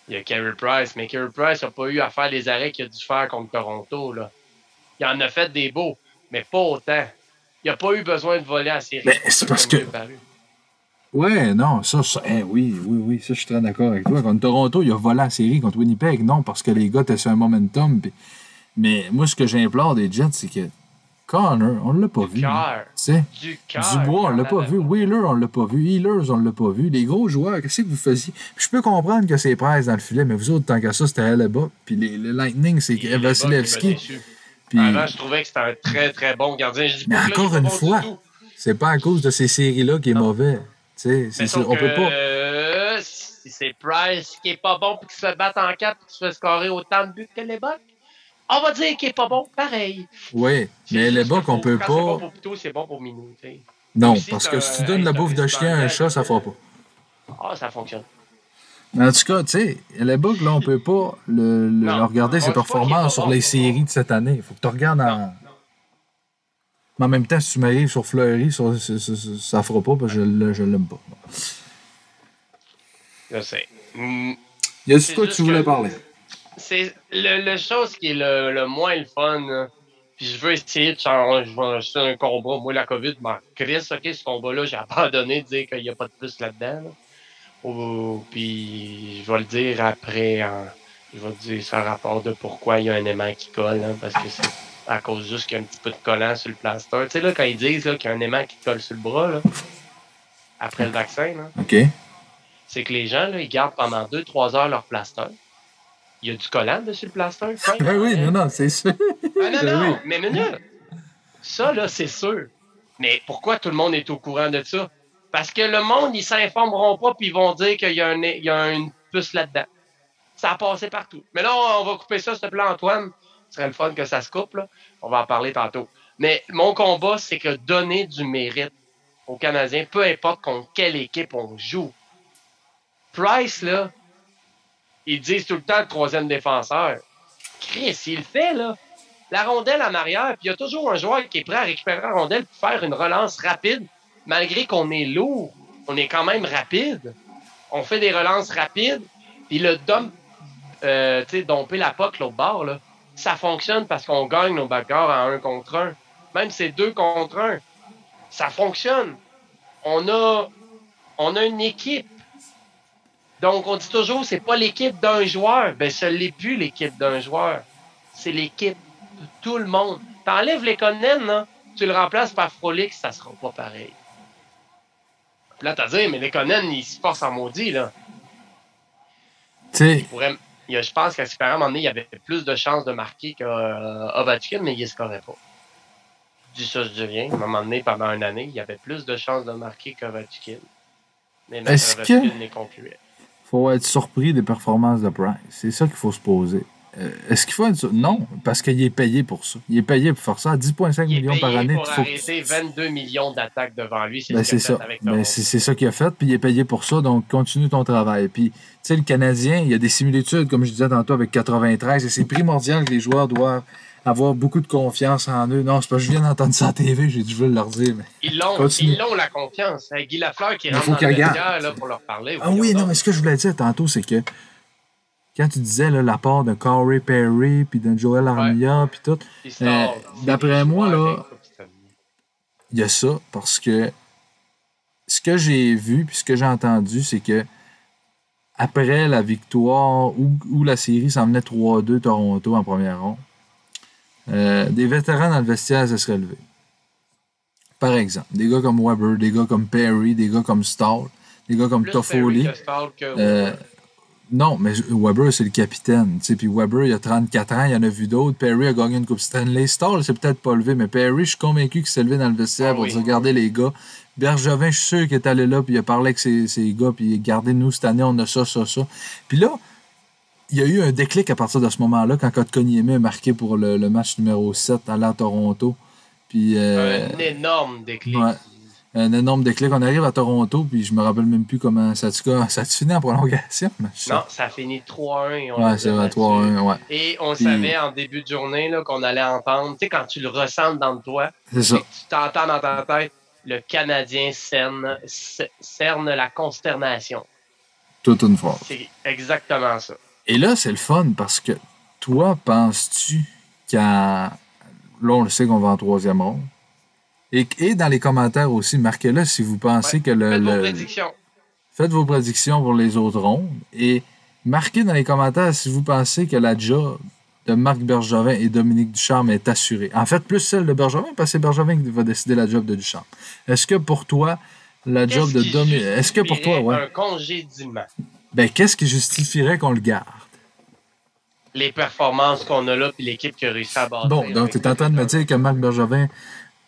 Il y a Carey Price, mais Carey Price n'a pas eu à faire les arrêts qu'il a dû faire contre Toronto. Là. Il en a fait des beaux, mais pas autant. Il n'a pas eu besoin de voler à série. Mais c'est parce que. Ouais, non, ça, ça eh, oui, oui, oui, ça, je suis très d'accord avec toi. Contre Toronto, il a volé à série contre Winnipeg. Non, parce que les gars étaient sur un momentum. Mais moi, ce que j'implore des Jets, c'est que Connor, on l'a pas vu. Du Dubois, on l'a pas vu. Wheeler, on l'a pas vu. Healers, on l'a pas vu. Les gros joueurs, qu'est-ce que vous faisiez? je peux comprendre que c'est Price dans le filet, mais vous autres, tant qu'à ça, c'était Hellebuck. Puis les, Lightning, c'est Vasilevski. Puis... Avant, je trouvais que c'était un très, très bon gardien. Je dis mais encore une fois, c'est pas à cause de ces séries-là qu'il est mauvais. C'est, on peut pas. Euh, c'est Price qui est pas bon puis qui se bat en quatre et qui se fait scorer autant de buts que les Bucks on va dire qu'il n'est pas bon, pareil. Oui, mais les bucks, on peut pas. C'est bon pour Pito, c'est bon pour Minou. Non, parce que si tu donnes la bouffe de chien à un chat, ça ne fera pas. Ah, ça fonctionne. En tout cas, tu sais, les bugs, là, on peut pas le, regarder ses performances sur les séries de cette année. Il faut que tu regardes en. Mais en même temps, si tu m'arrives sur Fleury, ça, ne fera pas parce que je ne l'aime pas. Je sais. Mm. Y a-tu quoi que tu voulais parler? C'est le, chose qui est le, moins le fun. Puis je veux essayer de changer. Je un combat. Moi, la COVID m'a Chris, ok, ce combat-là, j'ai abandonné de dire qu'il n'y a pas de plus là-dedans. puis je vais le dire après. je vais dire ça rapport de pourquoi il y a un aimant qui colle. Hein, parce que c'est à cause juste qu'il y a un petit peu de collant sur le plaster. Tu sais, là, quand ils disent qu'il y a un aimant qui colle sur le bras, là, après le vaccin, là, OK. c'est que les gens, là, ils gardent pendant 2-3 heures leur plaster Il y a du collant dessus le plaster. Ben oui, non, non, c'est sûr. Ah, non, ben non, mais minute. Ça, là, c'est sûr. Mais pourquoi tout le monde est au courant de ça? Parce que le monde, ils s'informeront pas puis ils vont dire qu'il y a, un, il y a une puce là-dedans. Ça a passé partout. Mais là, on va couper ça, s'il te plaît, Antoine. Ce serait le fun que ça se coupe, là. On va en parler tantôt. Mais mon combat, c'est que donner du mérite aux Canadiens, peu importe contre quelle équipe on joue. Price, là, ils disent tout le temps le troisième défenseur. Chris, il le fait, là. La rondelle en arrière, puis il y a toujours un joueur qui est prêt à récupérer la rondelle pour faire une relance rapide, malgré qu'on est lourd. On est quand même rapide. On fait des relances rapides, puis le dump, euh, tu sais, domper la poque l'autre bord, là, ça fonctionne parce qu'on gagne nos bagarres en un contre un. Même c'est deux contre un, ça fonctionne. On a, on a une équipe. Donc, on dit toujours, c'est pas l'équipe d'un joueur. Ben, ce n'est plus l'équipe d'un joueur. C'est l'équipe de tout le monde. T'enlèves les Conan, tu le remplaces par Frolix, ça sera pas pareil. Puis là, t'as dit, mais les Conan, ils se forcent en maudit, là. Tu sais. Je pense qu'à ce moment donné, il y avait plus de chances de marquer qu'Ovachkin, mais il ne scorait pas. Je dis ça, je dis rien. À un moment donné, pendant une année, il y avait plus de chances de marquer qu'Ovachkin. Mais Est-ce que... concluait faut être surpris des performances de Price. C'est ça qu'il faut se poser. Euh, est-ce qu'il faut être Non, parce qu'il est payé pour ça. Il est payé pour faire ça à 10,5 millions par année. Il faut arrêter 22 millions d'attaques devant lui. Ben, c'est ça. Ben, c'est ça qu'il a fait, puis il est payé pour ça, donc continue ton travail. Puis, tu sais, le Canadien, il y a des similitudes, comme je disais tantôt, avec 93, et c'est primordial que les joueurs doivent avoir beaucoup de confiance en eux. Non, c'est pas je viens d'entendre ça à TV, j'ai dû leur dire. Mais... Ils l'ont, ils l'ont la confiance. Guy Lafleur qui rentre dans le là, pour leur parler. Ah oui, non, mais ce que je voulais dire tantôt, c'est que quand tu disais l'apport de Corey Perry, puis de Joel Armia, puis tout, euh, d'après moi, là, il y a ça, parce que ce que j'ai vu, puis ce que j'ai entendu, c'est que après la victoire où, la série s'en venait 3-2 Toronto en première ronde, euh, des vétérans dans le vestiaire se seraient levés. Par exemple, des gars comme Weber, des gars comme Perry, des gars comme Stall, des gars comme Toffoli. Euh, non, mais Weber, c'est le capitaine. Puis Weber, il a 34 ans, il en a vu d'autres. Perry a gagné une Coupe Stanley. Stall, c'est peut-être pas levé, mais Perry, je suis convaincu qu'il s'est levé dans le vestiaire ah pour dire regardez les gars. Bergevin, je suis sûr qu'il est allé là, puis il a parlé avec ses, ses gars, puis regardez, nous, cette année, on a ça, ça, ça. Puis là, il y a eu un déclic à partir de ce moment-là quand Kotkaniemi a marqué pour le, match numéro 7 à la Toronto. Puis, euh, un énorme déclic. un énorme déclic. On arrive à Toronto, puis je me rappelle même plus comment ça a, ça fini en prolongation. Non, ça a fini 3-1. Ouais, c'est vrai, 3-1, ouais. Et on savait en début de journée qu'on allait entendre, tu sais, quand tu le ressens dans toi, tu t'entends dans ta tête, le Canadien cerne, cerne la consternation. Toute une fois. C'est exactement ça. Et là, c'est le fun parce que toi, penses-tu qu'à. Là, on le sait qu'on va en troisième ronde. Et, et dans les commentaires aussi, marquez-le si vous pensez que le. Faites vos prédictions. Faites vos prédictions pour les autres rondes. Et marquez dans les commentaires si vous pensez que la job de Marc Bergevin et Dominique Ducharme est assurée. En fait, plus celle de Bergevin, parce que c'est Bergevin qui va décider la job de Ducharme. Est-ce que pour toi, la job de Dominique. Est-ce que pour toi, ouais? Un congédiement? Ben, qu'est-ce qui justifierait qu'on le garde? Les performances qu'on a là, puis l'équipe qui a réussi à bâtir. Bon, donc tu es en train de me dire que Marc Bergevin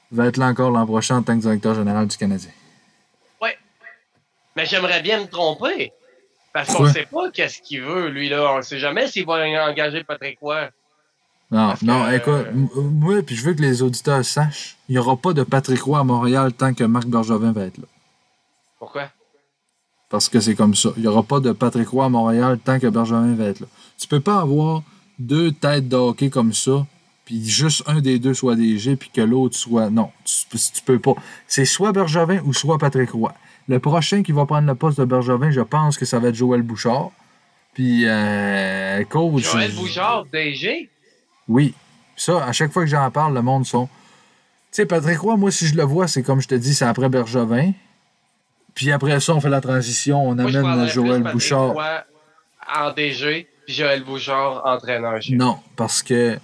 va être là encore l'an prochain en tant que directeur général du Canadien. Oui. Mais j'aimerais bien me tromper. Parce qu'on ne sait pas qu'est-ce qu'il veut, lui, là. On ne sait jamais s'il va engager Patrick Roy. Non, non, écoute, moi, puis je veux que les auditeurs sachent, il n'y aura pas de Patrick Roy à Montréal tant que Marc Bergevin va être là. Pourquoi? Parce que c'est comme ça. Il n'y aura pas de Patrick Roy à Montréal tant que Benjamin va être là. Tu peux pas avoir deux têtes de hockey comme ça, puis juste un des deux soit DG, puis que l'autre soit. Non, tu, tu peux pas. C'est soit Bergevin ou soit Patrick Roy. Le prochain qui va prendre le poste de Bergevin, je pense que ça va être Joël Bouchard. Puis, euh, coach. Joël Bouchard, DG? Oui. Ça, à chaque fois que j'en parle, le monde sont. Tu sais, Patrick Roy, moi, si je le vois, c'est comme je te dis, c'est après Bergevin. Puis après ça, on fait la transition, on amène Joël Bouchard. En DG, puis Joël Bouchard, entraîneur-chef. Non, parce que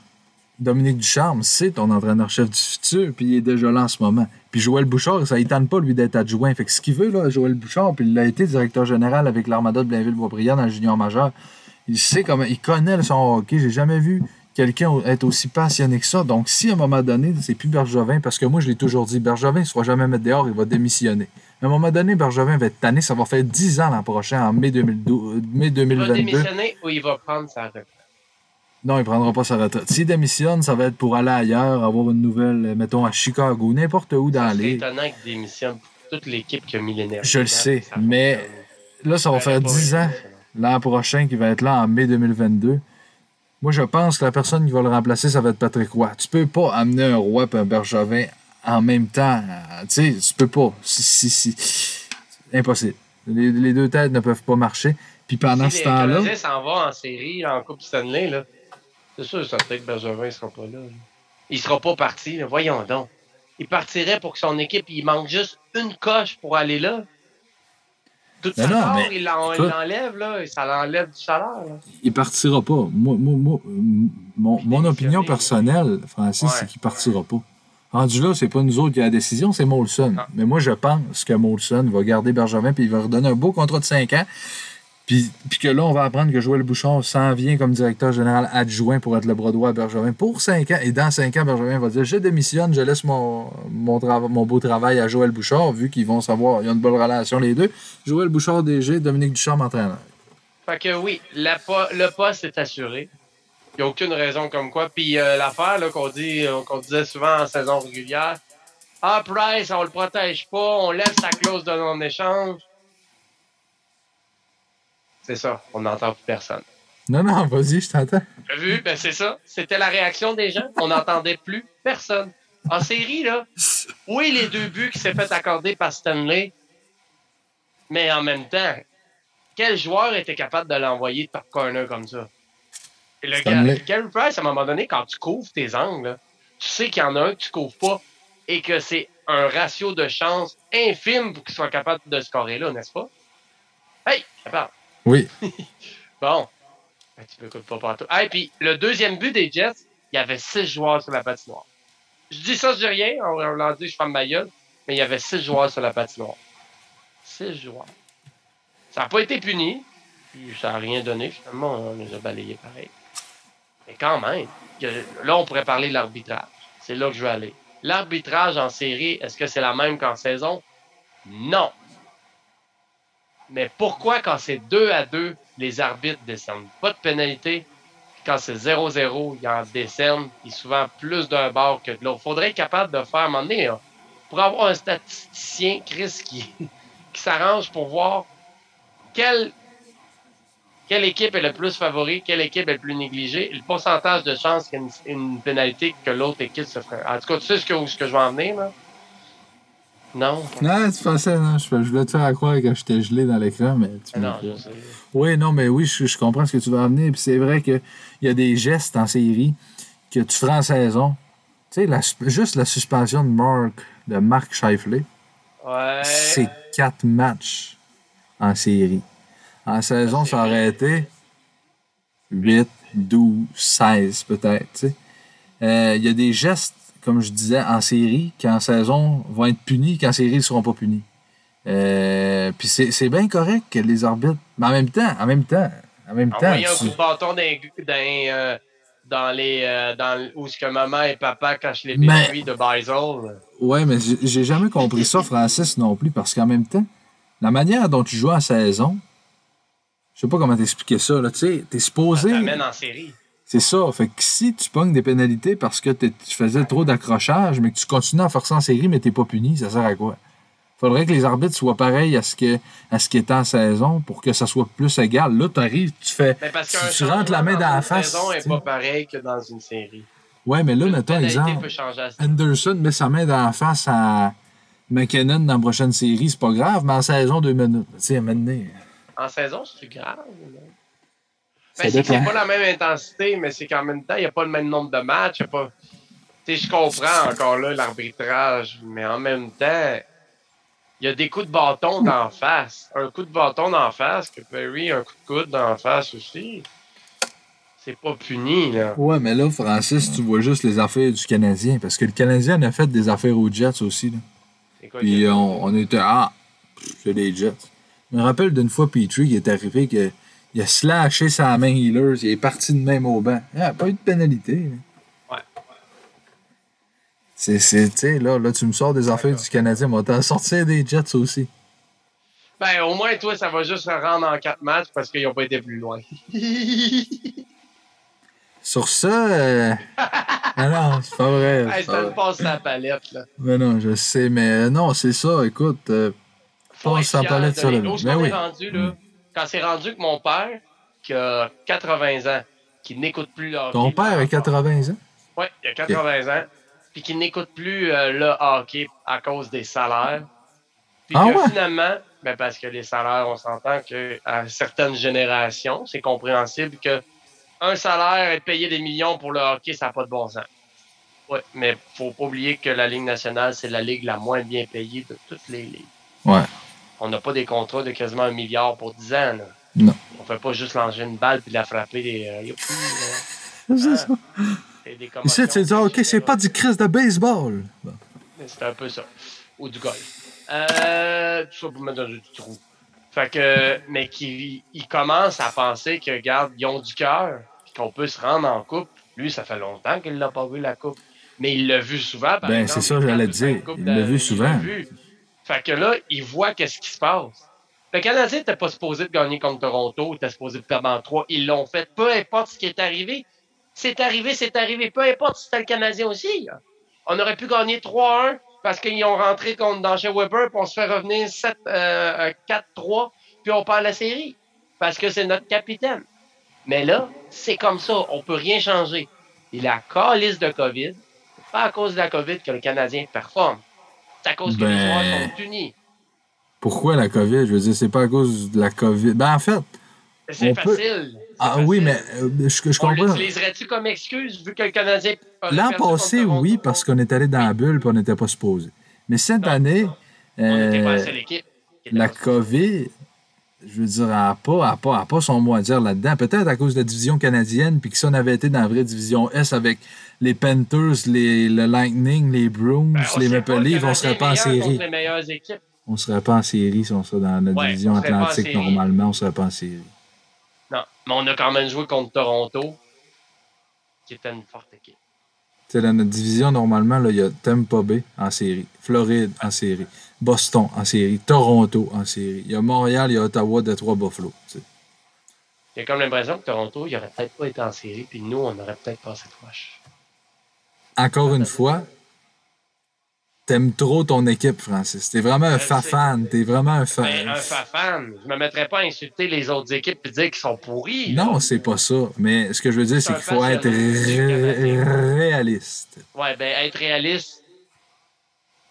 Dominique Ducharme, c'est ton entraîneur-chef du futur, puis il est déjà là en ce moment. Puis Joël Bouchard, ça ne tente pas, lui, d'être adjoint. Fait que ce qu'il veut, là, Joël Bouchard, puis il a été directeur général avec l'Armada de Blainville-Boisbriand dans le junior majeur. Il sait comment. Il connaît son hockey. J'ai jamais vu quelqu'un être aussi passionné que ça. Donc, si à un moment donné, c'est plus Bergevin, parce que moi, je l'ai toujours dit, Bergevin ne sera jamais mettre dehors, il va démissionner. À un moment donné, Bergevin va être tanné, ça va faire 10 ans l'an prochain, en mai, 2012, mai 2022. Il va démissionner ou il va prendre sa retraite? Non, il ne prendra pas sa retraite. S'il démissionne, ça va être pour aller ailleurs, avoir une nouvelle, mettons, à Chicago, n'importe où dans les. C'est étonnant qu'il démissionne pour toute l'équipe qui a millénaire. Je le sais, mais là, ça va faire 10 ans l'an prochain qui va être là en mai 2022. Moi, je pense que la personne qui va le remplacer, ça va être Patrick Roy. Tu peux pas amener un Roy et un Bergevin en même temps. Tu sais, tu peux pas. Si, si, Impossible. Les, deux têtes ne peuvent pas marcher. Puis pendant ce temps-là. Si s'en va en série, en Coupe Stanley, là, c'est sûr, ça fait que Bergevin ne sera pas là. Il ne sera pas parti. Voyons donc. Il partirait pour que son équipe, il manque juste une coche pour aller là. Tout ça, il l'enlève, là, ça l'enlève du salaire. Là. Il partira pas. Moi, moi, mon, mon opinion personnelle, Francis, c'est qu'il partira pas. Rendu là, c'est pas nous autres qui a la décision, c'est Molson. Mais moi, je pense que Molson va garder Bergevin puis il va redonner un beau contrat de 5 ans. Puis, puis, que là, on va apprendre que Joël Bouchard s'en vient comme directeur général adjoint pour être le bras droit à Bergevin pour 5 ans. Et dans 5 ans, Bergevin va dire Je démissionne, je laisse mon, mon, mon beau travail à Joël Bouchard, vu qu'ils vont savoir, il y a une bonne relation les deux. Joël Bouchard, DG, Dominique Ducharme, entraîneur. Fait que oui, le poste est assuré. Il n'y a aucune raison comme quoi. Puis euh, l'affaire qu'on dit, euh, qu'on disait souvent en saison régulière, ah, Price, on le protège pas, on laisse sa clause de non-échange. C'est ça, on n'entend plus personne. Non, non, vas-y, je t'entends. T'as vu? Ben, c'est ça. C'était la réaction des gens. On n'entendait plus personne. En série, là, oui, les deux buts qui s'est fait accorder par Stanley, mais en même temps, quel joueur était capable de l'envoyer par corner comme ça? Le gars, Gary Price, à un moment donné, quand tu couvres tes angles, tu sais qu'il y en a un que tu couvres pas et que c'est un ratio de chance infime pour qu'il soit capable de scorer là, n'est-ce pas? Hey, capable. Oui. bon. Tu peux pas partout. Ah, et puis, le deuxième but des Jets, il y avait six joueurs sur la patinoire. Je dis ça, je dis rien. On l'a dit, je ferme ma gueule. Mais il y avait six joueurs sur la patinoire. Six joueurs. Ça n'a pas été puni. Puis ça n'a rien donné, finalement. On les a balayés pareil. Mais quand même, là, on pourrait parler de l'arbitrage. C'est là que je veux aller. L'arbitrage en série, est-ce que c'est la même qu'en saison? Non. Mais pourquoi, quand c'est 2 à 2, les arbitres descendent? Pas de pénalité? Quand c'est 0-0, ils en descendent, ils souvent plus d'un bord que de l'autre. faudrait être capable de faire, à un moment donné, pour avoir un statisticien, Chris, qui, qui s'arrange pour voir quelle, quelle équipe est le plus favori, quelle équipe est le plus négligée, le pourcentage de chance qu'il y ait une, pénalité que l'autre équipe se ferait. En tout cas, tu sais ce que, ce que je vais en venir, là? Non? Non, tu pensais, non, je, voulais te faire croire que j'étais gelé dans l'écran, mais tu Non, je sais. Oui, non, mais oui, je, comprends ce que tu veux amener. Puis c'est vrai qu'il y a des gestes en série que tu feras en saison. Tu sais, juste la suspension de Mark, de Mark Scheifele. Ouais. C'est quatre matchs en série. En saison, ça aurait été 8, 12, 16 peut-être. Euh, il y a des gestes comme je disais, en série, qui en saison vont être punis, qu'en série, ils ne seront pas punis. Euh, puis c'est bien correct que les arbitres. Mais en même temps, en même temps, en même temps. un coup de bâton dans, euh, dans les. Euh, dans, où ce que maman et papa cachent les biscuits de Beisel. Ouais, mais j'ai jamais compris ça, Francis, non plus, parce qu'en même temps, la manière dont tu joues en saison, je sais pas comment t'expliquer ça, là, tu sais, t'es supposé. Ça t'amène en série. C'est ça. Fait que si tu pognes des pénalités parce que tu faisais trop d'accrochage, mais que tu continues à forcer en série, mais t'es pas puni, ça sert à quoi? Faudrait que les arbitres soient pareils à ce, que, à ce qui est en saison pour que ça soit plus égal. Là, tu arrives, tu fais. tu, rentres la main dans la face. saison n'est pas pareil que dans une série. Ouais, mais là, mettons exemple. Anderson met sa main dans la face à McKinnon dans la prochaine série, c'est pas grave, mais en saison, deux minutes. Tu sais, maintenant. En saison, c'est grave. Ben, c'est pas la même intensité, mais c'est qu'en même temps, il n'y a pas le même nombre de matchs. pas... je comprends encore là l'arbitrage, mais en même temps, il y a des coups de bâton d'en face. Un coup de bâton d'en face, que Perry, un coup de coude d'en face aussi. C'est pas puni, là. Ouais, mais là, Francis, tu vois juste les affaires du Canadien. Parce que le Canadien a fait des affaires aux Jets aussi, là. Quoi, Puis on, on, était, ah, c'est les Jets. Je me rappelle d'une fois Petrie qui est arrivé que Il a slashé sa main Healers, il est parti de même au banc. Il n'y a pas eu de pénalité. Ouais. C'est, tu sais, là, là, tu me sors des affaires du Canadien, mais t'en sortir des Jets aussi. Ben, au moins, toi, ça va juste se rendre en quatre matchs parce qu'ils n'ont pas été plus loin. Sur ça, euh... ah non, c'est pas vrai. Hey, ça me passe la palette, là. Mais non, je sais, mais non, c'est ça, écoute. Euh, Sa palette sur qu'on oui. est rendu, là? Quand c'est rendu que mon père, qui a 80 ans, qui n'écoute plus le hockey. Ton père a 80 ans? Oui, il a 80 ans. Puis qui n'écoute plus euh, le hockey à cause des salaires. Puis Ah que ouais? finalement, ben parce que les salaires, on s'entend qu'à certaines générations, c'est compréhensible que un salaire et payer des millions pour le hockey, ça n'a pas de bon sens. Oui, mais faut pas oublier que la Ligue nationale, c'est la ligue la moins bien payée de toutes les ligues. Ouais. On n'a pas des contrats de quasiment un milliard pour 10 ans. Là. Non. On fait pas juste lancer une balle puis la frapper des. euh, youpi, là. C'est ça. C'est dis, OK, c'est pas du Chris de baseball. Bon. C'est un peu ça. Ou du golf. Euh, tout ça pour mettre dans petit trou. Fait que, mais qui, il commence à penser que, regarde, ils ont du cœur, qu'on peut se rendre en coupe. Lui, ça fait longtemps qu'il l'a pas vu, la coupe. Mais il l'a vu souvent, par Ben, exemple, c'est ça, j'allais dire. Il l'a vu souvent. vu. Fait que là, il voit qu'est-ce qui se passe. Le Canadien n'était pas supposé de gagner contre Toronto, était supposé de perdre en trois. Ils l'ont fait. Peu importe ce qui est arrivé. C'est arrivé, c'est arrivé. Peu importe si c'était le Canadien aussi. là. On aurait pu gagner 3-1 parce qu'ils ont rentré contre dans Weber, puis on se fait revenir 7, euh, 4-3, puis on perd la série. Parce que c'est notre capitaine. Mais là, c'est comme ça. On peut rien changer. Il a calice de COVID. C'est pas à cause de la COVID que le Canadien performe. C'est à cause que les Ben, joueurs sont unis. Pourquoi la COVID? Je veux dire, c'est pas à cause de la COVID. Ben, en fait, C'est peut- facile. C'est ah facile. oui, mais euh, je, je comprends. l'utiliserait-tu comme excuse vu que le Canadien. L'an passé, oui, parce qu'on est allé dans la bulle et on n'était pas supposé. Mais cette année, On n'était pas la euh, seule équipe. qui était la ce- COVID, je veux dire, elle n'a pas, pas, pas son mot à dire là-dedans. Peut-être à cause de la division canadienne, puis que si on avait été dans la vraie division S avec les Panthers, les, le Lightning, les Bruins, Ben, les Maple Leafs, on serait pas en série. On serait pas en série si on serait dans la Ouais, division Atlantique normalement, on serait pas en série. Non, mais on a quand même joué contre Toronto, qui était une forte équipe. Sais, dans notre division, normalement, il y a Tampa Bay en série, Floride en série, Boston en série, Toronto en série. Il y a Montréal, il y a Ottawa, Detroit, Buffalo. tu sais. J'ai comme l'impression que Toronto, il aurait peut-être pas été en série, puis nous, on aurait peut-être passé proche. Encore une fois, t'aimes trop ton équipe, Francis. T'es vraiment un Je fan. T'es vraiment un fan. Ben, un fan, je me mettrais pas à insulter les autres équipes et dire qu'ils sont pourris. Non, c'est pas ça. Mais ce que je veux dire, c'est qu'il faut être ré- réaliste. Ouais, ben, être réaliste,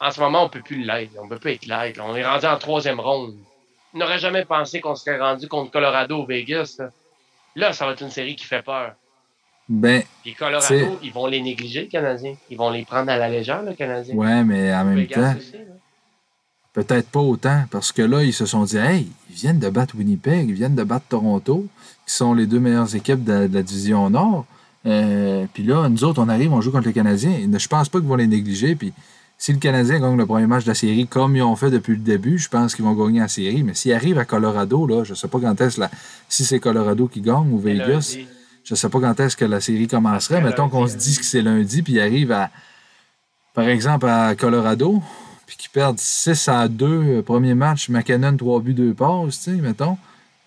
en ce moment, on peut plus l'être. On peut plus être l'être. On est rendu en troisième ronde. On n'aurait jamais pensé qu'on serait rendu contre Colorado ou Vegas. Là. Là, ça va être une série qui fait peur. Ben, Puis Colorado, ils vont les négliger, le Canadien. Ils vont les prendre à la légère, le Canadien. ouais, mais en même Vegas temps, peut-être pas autant. Parce que là, ils se sont dit, hey, ils viennent de battre Winnipeg, ils viennent de battre Toronto, qui sont les deux meilleures équipes de, de la division Nord. Euh, puis là, nous autres, on arrive, on joue contre les Canadiens. Je pense pas qu'ils vont les négliger. Puis si le Canadien gagne le premier match de la série comme ils ont fait depuis le début, je pense qu'ils vont gagner la série. Mais s'ils arrivent à Colorado, là, je sais pas quand est-ce la... si c'est Colorado qui gagne ou Vegas. Je sais pas quand est-ce que la série commencerait. Mettons qu'on se dise que c'est lundi, puis ils arrivent à, par exemple, à Colorado, puis qu'ils perdent 6 à 2, euh, premier match, McKinnon, 3 buts, 2 passes, tu sais, mettons.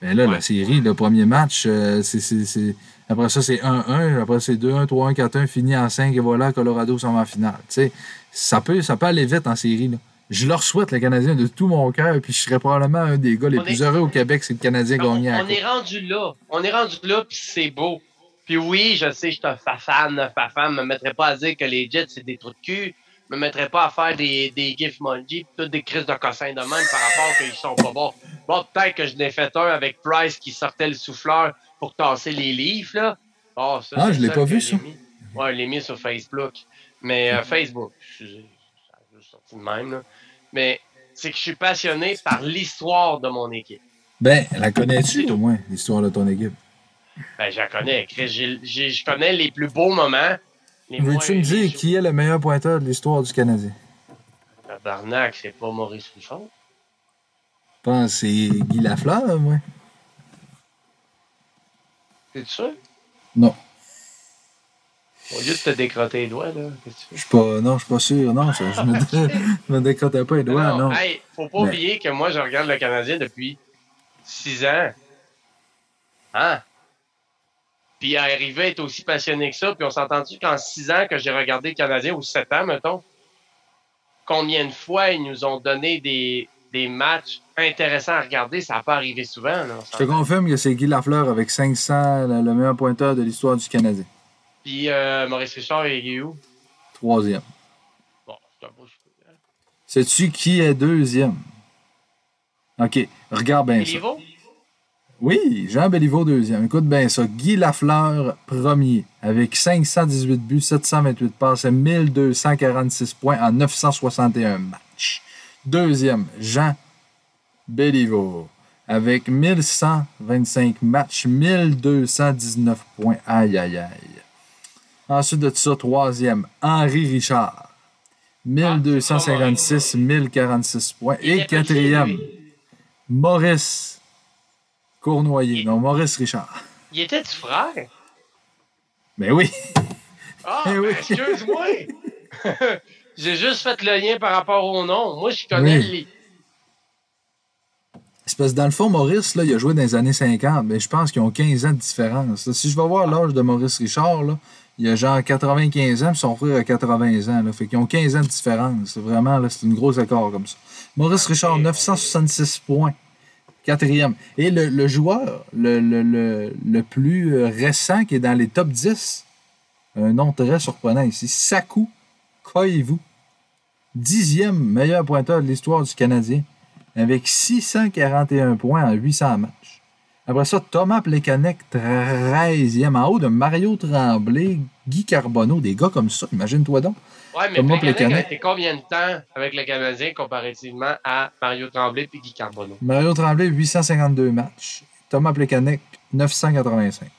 Mais là, Ouais. la série, le premier match, euh, c'est, après ça, c'est 1-1, après c'est 2-1, 3-1, 4-1, fini en 5, et voilà, Colorado s'en va en finale. Tu sais, ça peut, ça peut aller vite en série. Là. Je leur souhaite, les Canadiens, de tout mon cœur, puis je serais probablement un des gars les On plus est- heureux au Québec si le Canadien On, gagnait. on est rendu là. On est rendu là, puis c'est beau. Puis oui, je sais, je suis un fan, fan, me mettrais pas à dire que les Jets, c'est des trous de cul. me mettrais pas à faire des, des gifs monji, toutes des crises de cossin de même par rapport qu'ils sont pas bons. Bon, peut-être que je n'ai fait un avec Price qui sortait le souffleur pour tasser les livres, là. Oh, ça, Ah, je l'ai pas vu, ça. mis. Ouais, je l'ai mis sur Facebook. Mais euh, Facebook, je, ça a juste sorti de même, là. Mais c'est que je suis passionné par l'histoire de mon équipe. Ben, la connais-tu au moins, l'histoire de ton équipe? Ben, je la connais. Je connais les plus beaux moments. Veux-tu me dire qui est le meilleur pointeur de l'histoire du Canadien? Tabarnak, c'est pas Maurice Richard. Je pense que c'est Guy Lafleur, moi. T'es sûr? Non. Au lieu de te décrotter les doigts, là. Je suis pas. Non, je suis pas sûr. Non, je, je me, je me décrotais pas les doigts, non. Hey, faut pas oublier que moi, je regarde le Canadien depuis 6 ans. Hein? Puis arriver à être aussi passionné que ça, puis on s'est entendu qu'en 6 ans que j'ai regardé le Canadien, ou 7 ans, mettons, combien de fois ils nous ont donné des, des matchs intéressants à regarder, ça n'a pas arrivé souvent. Là, je te confirme que c'est Guy Lafleur avec 500, le, meilleur pointeur de l'histoire du Canadien. Puis euh, Maurice Richard est où? Troisième. Bon, c'est un beau hein. Sais-tu qui est deuxième? OK, regarde bien ça. Oui, Jean Béliveau deuxième. Écoute bien ça. Guy Lafleur premier avec 518 buts, 728 passes et 1246 points en 961 matchs. Deuxième, Jean Béliveau avec 1125 matchs, 1219 points. Aïe, aïe, aïe. Ensuite de ça, troisième, Henri Richard. 1256, 1046 points. Et quatrième, Maurice Cournoyer. Non, Maurice Richard. Il était du frère? Ben oui. Ah, ben, oui. excuse-moi. J'ai juste fait le lien par rapport au nom. Moi, je connais les. C'est parce que dans le fond, Maurice, là, il a joué dans les années 50, mais je pense qu'ils ont 15 ans de différence. Si je vais voir l'âge de Maurice Richard, là, il a genre 95 ans, puis son frère a 80 ans. Là, fait qu'ils ont 15 ans de différence. C'est vraiment, là, c'est une grosse accord comme ça. Maurice Richard, 966 points. Quatrième. Et le, joueur le, le, plus euh, récent qui est dans les top 10, un nom très surprenant ici, Saku Koivu. Dixième meilleur pointeur de l'histoire du Canadien, avec 641 points en 800 matchs. Après ça, Thomas Plekanec, 13e, en haut de Mario Tremblay, Guy Carbonneau, des gars comme ça, imagine-toi donc. Ouais, mais Thomas Plekanec a été combien de temps avec le Canadien comparativement à Mario Tremblay et Guy Carbonneau? Mario Tremblay, 852 matchs. Thomas Plekanec, 985.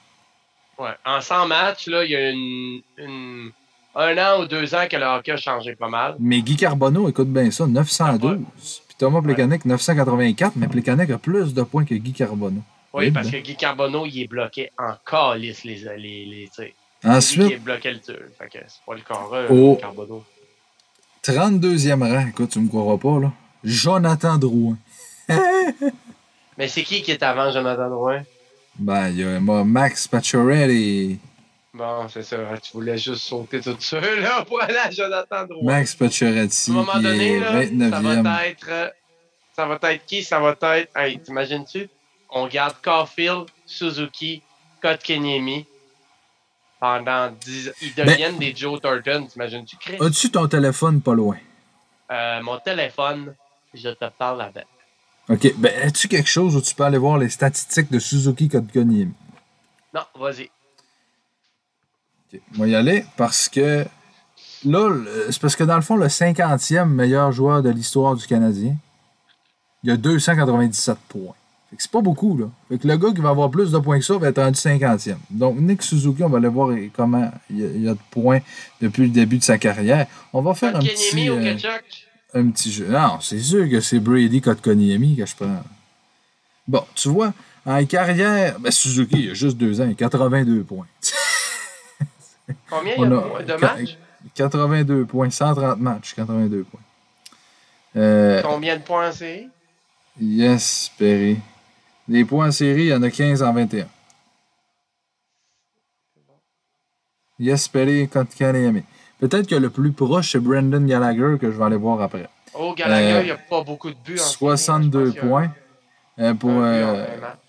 Ouais, en 100 matchs, là, il y a une, un an ou deux ans que le hockey a changé pas mal. Mais Guy Carbonneau, écoute bien ça, 912. Puis Thomas Plekanec, 984, mais Plekanec a plus de points que Guy Carbonneau. Oui, parce que Guy Carbonneau, il est bloqué en calice, les, les, les, Ensuite. Il est bloqué le tir. Fait que c'est pas le carreur, au Carbonneau. 32e rang, écoute, tu me croiras pas, là. Jonathan Drouin. Mais c'est qui qui est avant Jonathan Drouin? Ben, il y a Max Pacioretty. Bon, c'est ça. Tu voulais juste sauter tout ça, là, pour aller à Jonathan Drouin. Max Pacioretty. À un moment donné, là, ça va être. Ça va être qui? Ça va être. Hey, t'imagines-tu? On garde Caulfield, Suzuki, Kotkaniemi pendant 10 Ils ben, deviennent des Joe Thornton, t'imagines-tu? As-tu ton téléphone pas loin? Euh, mon téléphone, je te parle avec. OK. Ben, as-tu quelque chose où tu peux aller voir les statistiques de Suzuki Kotkaniemi? Non, vas-y. OK. On va y aller parce que là, c'est parce que dans le fond, le 50e meilleur joueur de l'histoire du Canadien, il a 297 points c'est pas beaucoup, là. Fait que le gars qui va avoir plus de points que ça va être rendu 50e. Donc, Nick Suzuki, on va aller voir comment il y, a, de points depuis le début de sa carrière. On va faire un petit, euh, un petit jeu. Non, c'est sûr que c'est Brady Kotkaniemi que je prends. Bon, tu vois, en carrière, ben Suzuki, il a juste deux ans, il a 82 points. Combien il y a de matchs? 82 points, 130 matchs, 82 points. Euh, Combien de points c'est? Yes, Perry. Les points en série, il y en a 15 en 21. Yes, contre Kaneyami. Peut-être que le plus proche, c'est Brendan Gallagher, que je vais aller voir après. Oh, Gallagher, euh, il n'y a pas beaucoup de buts. En 62 points. Euh, pour euh,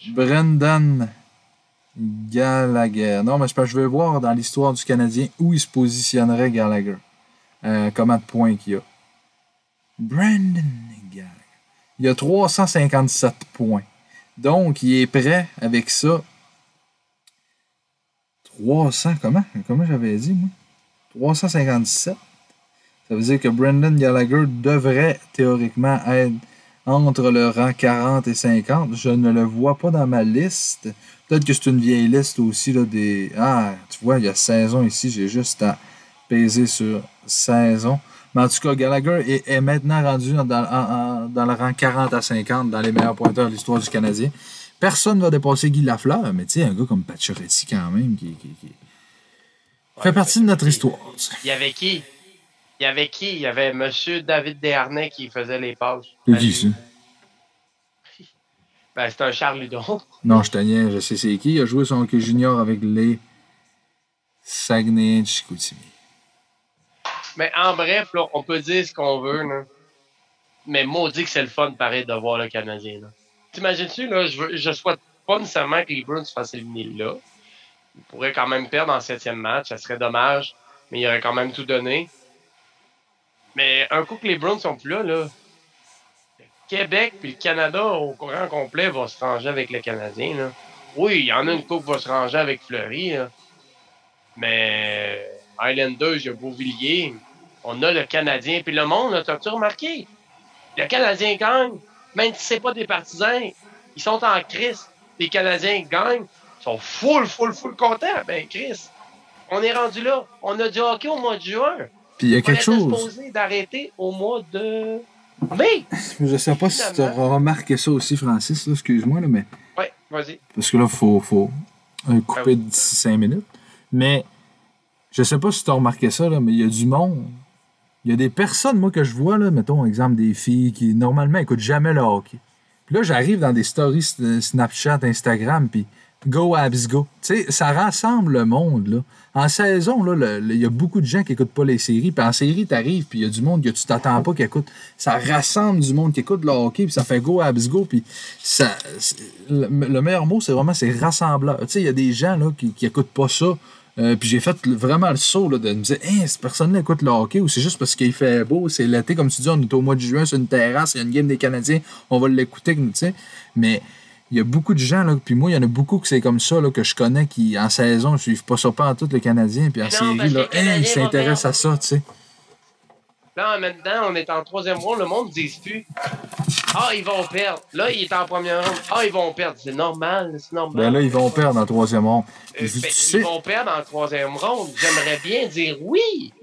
Brendan Gallagher. Non, mais je vais voir dans l'histoire du Canadien où il se positionnerait Gallagher. comment de points qu'il y a. Brendan Gallagher. Il y a 357 points. Donc, il est prêt avec ça. 300, comment? Comment j'avais dit, moi? 357. Ça veut dire que Brendan Gallagher devrait théoriquement être entre le rang 40 et 50. Je ne le vois pas dans ma liste. Peut-être que c'est une vieille liste aussi là, des. Ah, tu vois, il y a saison ici. J'ai juste à peser sur saison. Mais en tout cas, Gallagher est, maintenant rendu dans, dans, le rang 40 à 50 dans les meilleurs pointeurs de l'histoire du Canadien. Personne ne va dépasser Guy Lafleur, mais tu sais, un gars comme Pacioretty, quand même, qui, fait partie de notre histoire. Il y avait qui? Il y avait qui? Il y avait M. David Desharnais qui faisait les passes. C'est qui, ça? Ben, c'est un Charles Ludon. Non, je t'en je sais c'est qui. Il a joué son hockey junior avec les Saguenay de Chicoutimi. Mais en bref, on peut dire ce qu'on veut. Mais maudit que c'est le fun, pareil, de voir le Canadien. T'imagines-tu, là, je, veux, je souhaite pas nécessairement que les Bruins se fassent éliminer là. Ils pourraient quand même perdre en septième match, ça serait dommage, mais il aurait quand même tout donné. Mais un coup que les Bruins sont plus là, là, le Québec puis le Canada au courant complet vont se ranger avec le Canadien. Oui, il y en a une coupe qui va se ranger avec Fleury. Là. Mais Islanders, il y a Beauvilliers. On a le Canadien. Puis le monde, t'as-tu remarqué? Le Canadien gagne. Même si c'est pas des partisans, ils sont en crise. Les Canadiens gagnent. Ils sont full, full, full contents. Ben, Chris, on est rendu là. On a du hockey au mois de juin. Puis il y a quelque chose. supposé d'arrêter au mois de mai. Je sais pas si tu as remarqué ça aussi, Francis. Excuse-moi, mais. Oui, vas-y. Parce que là, il faut, faut couper d'ici cinq minutes. Mais je sais pas si tu as remarqué ça, là, mais il y a du monde. Il y a des personnes, moi, que je vois, là, mettons, exemple, des filles qui, normalement, écoutent jamais le hockey. Puis là, j'arrive dans des stories Snapchat, Instagram, puis Go Abs Go. Tu sais, ça rassemble le monde. Là. En saison, il y a beaucoup de gens qui n'écoutent pas les séries. Puis en série, tu arrives, puis il y a du monde que tu t'attends pas qui écoute. Ça rassemble du monde qui écoute le hockey, puis ça fait Go Abs Go. Puis ça, le, meilleur mot, c'est vraiment c'est rassembleur. Tu sais, il y a des gens là, qui n'écoutent pas ça. Euh, puis j'ai fait vraiment le saut là, de me dire, hein, cette personne-là écoute le hockey ou c'est juste parce qu'il fait beau, c'est l'été, comme tu dis, on est au mois de juin sur une terrasse, il y a une game des Canadiens, on va l'écouter, tu sais. Mais il y a beaucoup de gens, là, puis moi, il y en a beaucoup que c'est comme ça, là, que je connais, qui en saison ne suivent pas ça pas en tout le Canadien, puis en série, là, ils s'intéressent à ça, tu sais. Là, maintenant, on est en troisième round, le monde ne dit plus. Ah, ils vont perdre. Là, il est en première ronde. Ah, ils vont perdre. C'est normal, c'est normal. Ben là, ils vont perdre en troisième ronde. Euh, ben, ils vont perdre en troisième ronde. J'aimerais bien dire oui.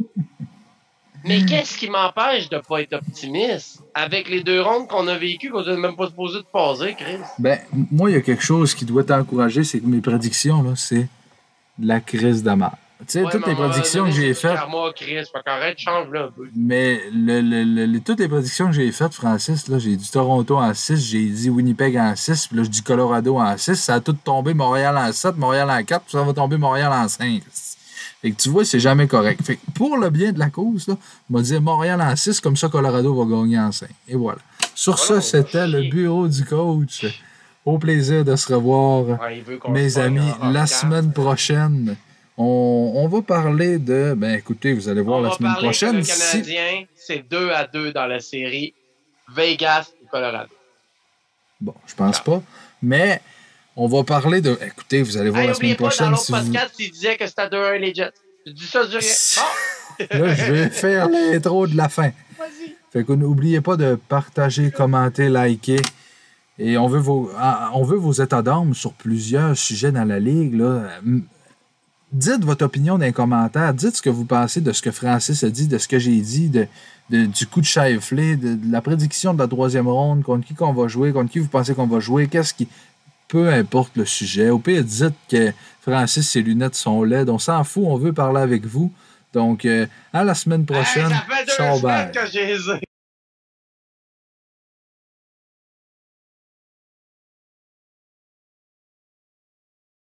Mais qu'est-ce qui m'empêche de ne pas être optimiste? Avec les deux rondes qu'on a vécues qu'on n'est même pas supposé de passer, Chris? Ben, moi, il y a quelque chose qui doit t'encourager, c'est que mes prédictions, là, c'est la crise d'amarre. Tu sais, toutes les prédictions que j'ai faites. Mais le, toutes les prédictions que j'ai faites, Francis, là, j'ai dit Toronto en 6, j'ai dit Winnipeg en 6, puis là, je dis Colorado en 6. Ça a tout tombé Montréal en 7, Montréal en 4, puis ça va tomber Montréal en 5. Fait que tu vois, c'est jamais correct. Fait que pour le bien de la cause, là, on va dire Montréal en 6, comme ça Colorado va gagner en 5. Et voilà. Sur ça, c'était le bureau du coach. Au plaisir de se revoir, mes amis, la semaine prochaine. On, va parler de. Ben écoutez, vous allez voir la semaine prochaine. le Canadien, c'est 2 à 2 dans la série Vegas et Colorado. Bon, je pense pas. Mais on va parler de. Écoutez, vous allez voir la semaine prochaine. Pas, dans l'autre podcast, il disait que c'était 2-1 les Jets. Je dis ça, je dis rien. Là, je vais faire l'intro de la fin. Vas-y. Fait que n'oubliez pas de partager, commenter, liker. Et on veut vos, ah, on veut vos états d'âme sur plusieurs sujets dans la ligue. Là. Dites votre opinion dans les commentaires. Dites ce que vous pensez de ce que Francis a dit, de ce que j'ai dit, de, du coup de Shifley, de, de, la prédiction de la troisième ronde, contre qui qu'on va jouer, contre qui vous pensez qu'on va jouer, qu'est-ce qui peu importe le sujet. Au pire, dites que Francis, ses lunettes sont laides. On s'en fout, on veut parler avec vous. Donc, euh, à la semaine prochaine. Hey, ça fait deux que j'ai